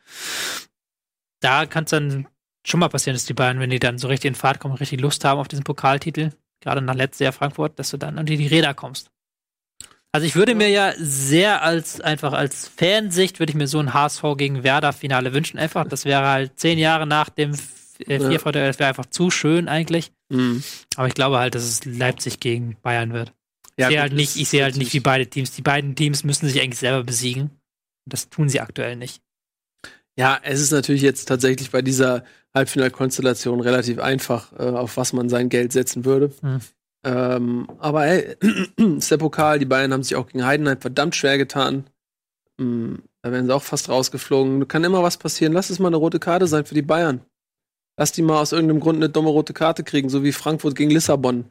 Da kann es dann schon mal passieren, dass die beiden, wenn die dann so richtig in Fahrt kommen, richtig Lust haben auf diesen Pokaltitel, gerade nach letztes Jahr Frankfurt, dass du dann unter die Räder kommst. Also ich würde mir ja sehr als einfach als Fansicht würde ich mir so ein HSV gegen Werder Finale wünschen. Einfach, das wäre halt zehn Jahre nach dem äh, Vierfach, das wäre einfach zu schön eigentlich. Mhm. Aber ich glaube halt, dass es Leipzig gegen Bayern wird. Ja, ich sehe halt nicht, ich sehe halt nicht wie beide Teams. Die beiden Teams müssen sich eigentlich selber besiegen. Das tun sie aktuell nicht. Ja, es ist natürlich jetzt tatsächlich bei dieser Halbfinalkonstellation relativ einfach, äh, auf was man sein Geld setzen würde. Hm. Ähm, aber ey, ist der Pokal, die Bayern haben sich auch gegen Heidenheim verdammt schwer getan. Mhm, da werden sie auch fast rausgeflogen. Da kann immer was passieren. Lass es mal eine rote Karte sein für die Bayern. Lass die mal aus irgendeinem Grund eine dumme rote Karte kriegen, so wie Frankfurt gegen Lissabon.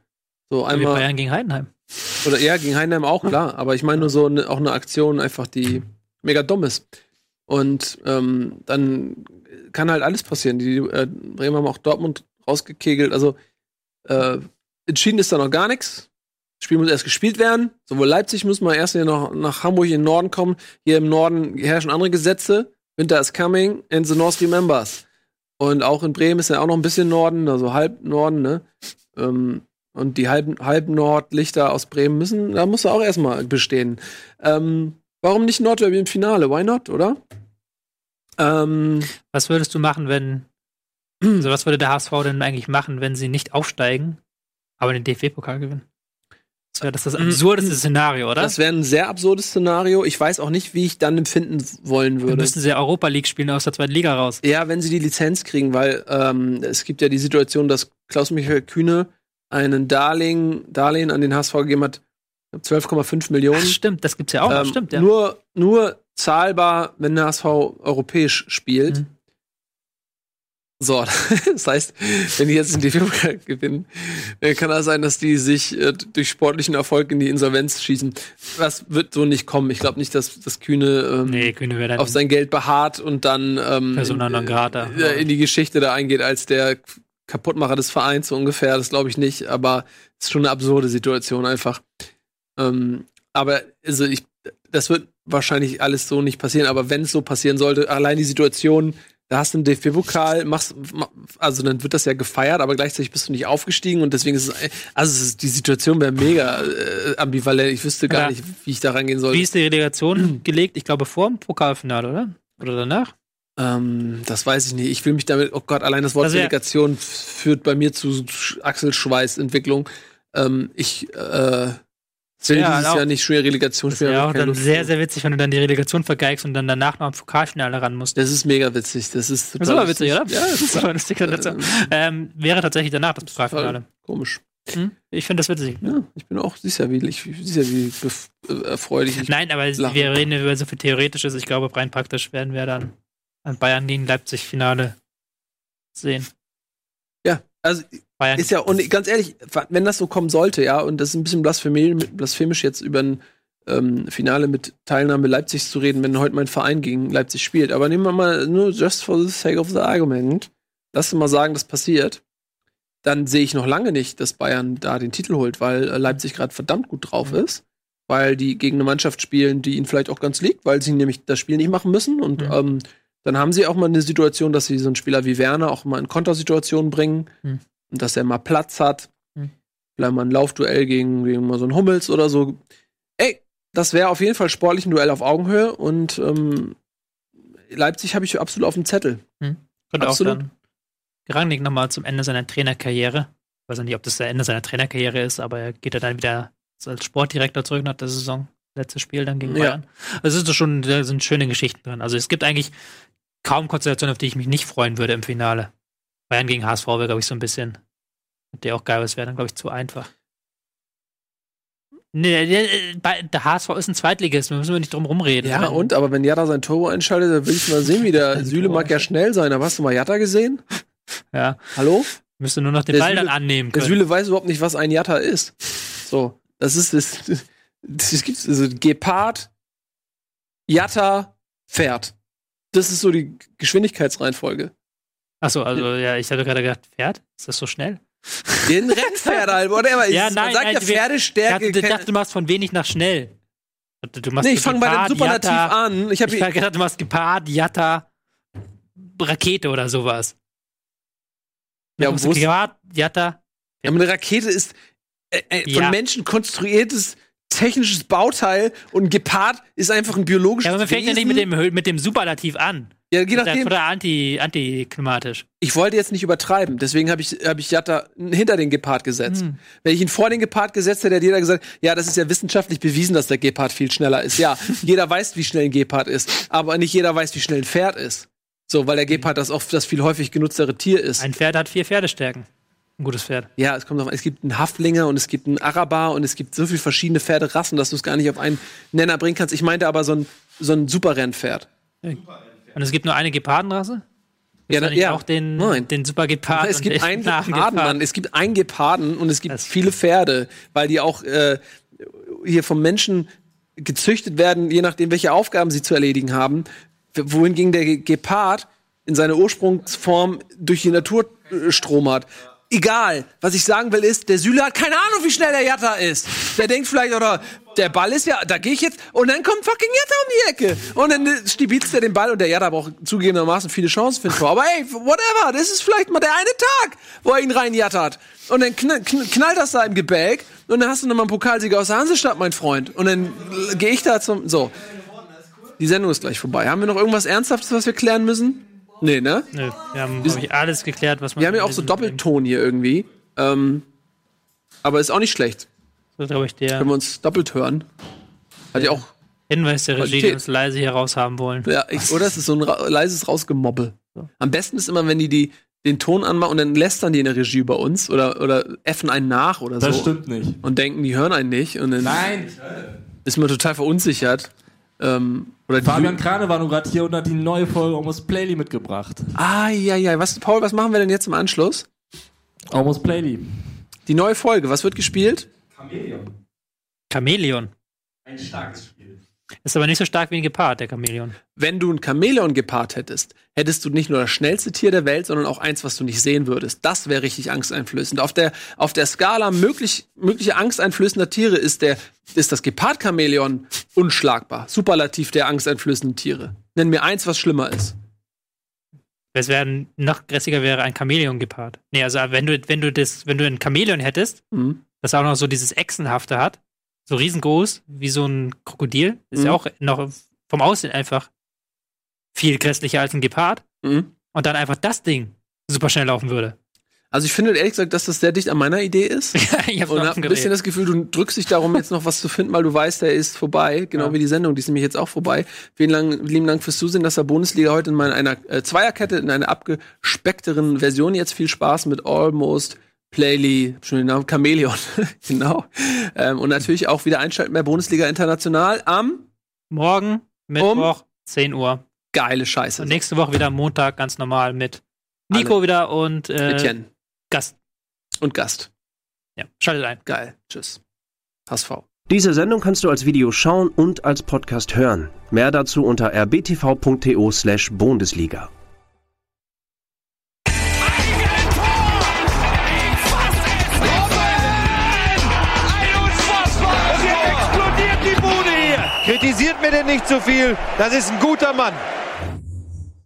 So einmal. Wie Bayern gegen Heidenheim. Oder ja, gegen Heidenheim auch, klar. Aber ich meine nur so eine, auch eine Aktion, einfach die mega dumm ist. Und ähm, dann kann halt alles passieren. Die äh, Bremer haben auch Dortmund rausgekegelt. Also äh, entschieden ist da noch gar nichts. Das Spiel muss erst gespielt werden. Sowohl Leipzig muss mal erst hier noch nach Hamburg in den Norden kommen. Hier im Norden herrschen andere Gesetze. Winter is coming and the North remembers. Und auch in Bremen ist ja auch noch ein bisschen Norden, also halb Norden, ne? Ähm, und die halben, halben Nordlichter aus Bremen müssen, da muss er auch erstmal bestehen. Ähm, warum nicht Nordderby im Finale? Why not, oder? Ähm, Was würdest du machen, wenn, also was würde der HSV denn eigentlich machen, wenn sie nicht aufsteigen, aber den DFB-Pokal gewinnen? Das wäre das, das absurdeste Szenario, oder? das wäre ein sehr absurdes Szenario. Ich weiß auch nicht, wie ich dann empfinden wollen Dann würde. müssten sie ja Europa League spielen aus der zweiten Liga raus. Ja, wenn sie die Lizenz kriegen, weil ähm, es gibt ja die Situation, dass Klaus-Michael Kühne einen Darlehen, Darlehen an den HSV gegeben hat, 12,5 Millionen. Ach, stimmt, das gibt's ja auch. Ähm, stimmt, ja. Nur, nur zahlbar, wenn der HSV europäisch spielt. Mhm. So, das heißt, wenn die jetzt den DFB gewinnen, dann kann das sein, dass die sich äh, durch sportlichen Erfolg in die Insolvenz schießen. Das wird so nicht kommen. Ich glaube nicht, dass das Kühne ähm, nee, Kühne auf sein Geld beharrt und dann ähm, Persona non grata. äh, in die Geschichte da eingeht als der Kaputtmacher des Vereins so ungefähr. Das glaube ich nicht, aber es ist schon eine absurde Situation einfach. Ähm, aber also ich, das wird wahrscheinlich alles so nicht passieren. Aber wenn es so passieren sollte, allein die Situation, da hast du einen DFB-Pokal, machst, ma- also dann wird das ja gefeiert, aber gleichzeitig bist du nicht aufgestiegen und deswegen ist es, also es ist, die Situation wäre mega äh, ambivalent. Ich wüsste gar Ja. nicht, wie ich da rangehen sollte. Wie ist die Relegation gelegt? Ich glaube vor dem Pokalfinale, oder? Oder danach? Ähm, das weiß ich nicht. Ich will mich damit, oh Gott, allein das Wort Also ja- Delegation f- führt bei mir zu Sch- Achselschweißentwicklung. Ähm, ich äh, will Ja, dieses auch- Jahr nicht schwer Relegation Das spielen. wäre hab auch dann Lust sehr, sehr witzig, wenn du dann die Relegation vergeigst und dann danach noch am Pokalfinale ran musst. Das ist mega witzig. Das ist total Das ist aber witzig, oder? Ja, das ist aber lustig. dazu. ähm, wäre tatsächlich danach das Pokalfinale. komisch. Hm? Ich finde das witzig. Ja, ich bin auch, ja, wie, ich, ja, wie äh, erfreulich ich Nein, aber lachen. wir reden über so viel Theoretisches. Ich glaube, rein praktisch werden wir dann an Bayern gegen Leipzig-Finale sehen. Ja, also Bayern ist ja, und ganz ehrlich, wenn das so kommen sollte, ja, und das ist ein bisschen blasphemisch, jetzt über ein ähm, Finale mit Teilnahme Leipzigs zu reden, wenn heute mein Verein gegen Leipzig spielt. Aber nehmen wir mal nur just for the sake of the argument, lass uns mal sagen, das passiert, dann sehe ich noch lange nicht, dass Bayern da den Titel holt, weil äh, Leipzig gerade verdammt gut drauf ist, weil die gegen eine Mannschaft spielen, die ihnen vielleicht auch ganz liegt, weil sie nämlich das Spiel nicht machen müssen und Mhm. ähm, dann haben sie auch mal eine Situation, dass sie so einen Spieler wie Werner auch mal in Kontersituationen bringen Mhm. Und dass er mal Platz hat. Mhm. Vielleicht mal ein Laufduell gegen, gegen mal so einen Hummels oder so. Ey, das wäre auf jeden Fall sportlich ein Duell auf Augenhöhe und ähm, Leipzig habe ich absolut auf dem Zettel. Könnte auch Absolut. dann Rangnick nochmal zum Ende seiner Trainerkarriere. Ich weiß ja nicht, ob das der Ende seiner Trainerkarriere ist, aber er geht ja dann wieder als Sportdirektor zurück nach der Saison. Letztes Spiel dann gegen Ja. Bayern. Also es ist schon, da sind schöne Geschichten drin. Also es gibt eigentlich kaum Konstellationen, auf die ich mich nicht freuen würde im Finale. Bayern gegen HSV wäre, glaube ich, so ein bisschen, der auch geil ist, wäre dann, glaube ich, zu einfach. Nee, der, der- der HSV ist ein Zweitligist, da müssen wir nicht drum rumreden. Ja, Wenn- und? Aber wenn Jatta sein Turbo einschaltet, dann will ich mal sehen, wie der Süle mag ja schnell sein. Aber hast du mal Jatta gesehen? Ja, Hallo? müsste nur noch den Der Ball dann Süle- annehmen Der können. Süle weiß überhaupt nicht, was ein Jatta ist. So, das ist das. Das gibt's also Gepard, Jatta, Pferd. Das ist so die Geschwindigkeitsreihenfolge. Achso, also ja, ich hatte gerade gedacht, Pferd? Ist das so schnell? Den Rennpferd halt, whatever. Ja, Ich- nein, Man sagt nein, ja Pferdestärke. dachte, ich dachte, du machst von wenig nach schnell. Du machst nee, ich fange bei dem Superlativ Jatta. an. Ich habe gedacht, du machst Gepard, Jatta, Rakete oder sowas. Ja, Du machst wo Gepard, Jatta. Ja, aber eine Rakete ist äh, äh, von Ja. Menschen konstruiertes technisches Bauteil und Gepard ist einfach ein biologisches Ja, aber man fängt ja nicht mit dem, mit dem Superlativ an. Ja, je Das ist nachdem. oder anti, antiklimatisch. Ich wollte jetzt nicht übertreiben, deswegen habe ich, hab ich Jatta hinter den Gepard gesetzt. Hm. Wenn ich ihn vor den Gepard gesetzt hätte, hätte jeder gesagt, ja, das ist ja wissenschaftlich bewiesen, dass der Gepard viel schneller ist. Ja, jeder weiß, wie schnell ein Gepard ist, aber nicht jeder weiß, wie schnell ein Pferd ist. So, weil der Gepard das oft das viel häufig genutztere Tier ist. Ein Pferd hat vier Pferdestärken. Ein gutes Pferd. Ja, es kommt drauf an. Es gibt einen Haflinger und es gibt einen Araber und es gibt so viele verschiedene Pferderassen, dass du es gar nicht auf einen Nenner bringen kannst. Ich meinte aber so ein, so ein Superrennpferd. Und es gibt nur eine Gepardenrasse? Ja, na- ja. auch den, Nein. den Supergepard. Es und gibt einen Geparden. Mann. Es gibt einen Geparden und es gibt Das- viele Pferde, weil die auch äh, hier vom Menschen gezüchtet werden, je nachdem, welche Aufgaben sie zu erledigen haben. Wohingegen der Ge- Gepard in seiner Ursprungsform durch die Natur äh, stromert. Egal. Was ich sagen will ist, der Süle hat keine Ahnung, wie schnell der Jatta ist. Der denkt vielleicht, oder der Ball ist ja, da gehe ich jetzt, und dann kommt fucking Jatta um die Ecke. Und dann stibitzt er den Ball und der Jatta braucht zugegebenermaßen viele Chancen für ein Tor. Aber ey, whatever, das ist vielleicht mal der eine Tag, wo er ihn reinjattert. Und dann knall, knallt das da im Gebälk und dann hast du nochmal einen Pokalsieger aus der Hansestadt, mein Freund. Und dann gehe ich da zum, so. Die Sendung ist gleich vorbei. Haben wir noch irgendwas Ernsthaftes, was wir klären müssen? Nee, ne? Nö, wir haben, glaube ich, alles geklärt, was man. Wir haben ja auch so Doppelton hier irgendwie. Ähm, aber ist auch nicht schlecht. So, glaube ich, der Können wir uns doppelt hören. Hat ja auch. Hinweis der Regie, die uns leise hier raus haben wollen. Ja, ich, oder es ist so ein ra leises Rausgemobbel. Am besten ist immer, wenn die, die den Ton anmachen und dann lästern die in der Regie über uns oder, oder effen einen nach oder Das so. stimmt nicht. Und denken, die hören einen nicht. Und dann Nein! ist man total verunsichert. Ähm, Fabian Krane war nur gerade hier und hat die neue Folge Almost Playly mitgebracht. Ah, ja, ja. Was, Paul, was machen wir denn jetzt im Anschluss? Almost Playly. Die neue Folge, was wird gespielt? Chamäleon. Ein starkes Spiel. Ist aber nicht so stark wie ein Gepard, der Chamäleon. Wenn du ein Chamäleon gepaart hättest, hättest du nicht nur das schnellste Tier der Welt, sondern auch eins, was du nicht sehen würdest. Das wäre richtig angsteinflößend. Auf der, auf der Skala möglich, mögliche angsteinflößender Tiere ist der, ist das Gepard-Chamäleon unschlagbar. Superlativ der angsteinflößenden Tiere. Nenn mir eins, was schlimmer ist. Es wäre noch grässiger wäre ein Chamäleon-Gepard. Nee, also wenn du, wenn du das, wenn du ein Chamäleon hättest, Mhm. das auch noch so dieses Echsenhafte hat, so riesengroß, wie so ein Krokodil, ist ja Mhm. auch noch vom Aussehen einfach viel grässlicher als ein Gepard. Mhm. Und dann einfach das Ding super schnell laufen würde. Also ich finde ehrlich gesagt, dass das sehr dicht an meiner Idee ist. ich hab's Und noch hab ein bisschen das Gefühl, du drückst dich darum, jetzt noch was zu finden, weil du weißt, der ist vorbei. Genau Ja. wie die Sendung, die ist nämlich jetzt auch vorbei. Vielen Dank, lieben Dank fürs Zusehen, dass der Bundesliga heute in meiner einer äh, Zweierkette, in einer abgespeckteren Version jetzt viel Spaß mit Almost, Playly, schon den Namen, Chameleon, genau. Ähm, und natürlich auch wieder einschalten bei Bundesliga International am Morgen, Mittwoch, 10 Uhr. geile Scheiße. Und nächste Woche wieder Montag, ganz normal mit Nico wieder und äh, Etienne Gast. und Gast. Ja, schaltet ein. Geil. Tschüss. HSV. Diese Sendung kannst du als Video schauen und als Podcast hören. Mehr dazu unter rbtv.to slash Bundesliga. Denn nicht zu viel. Das ist ein guter Mann.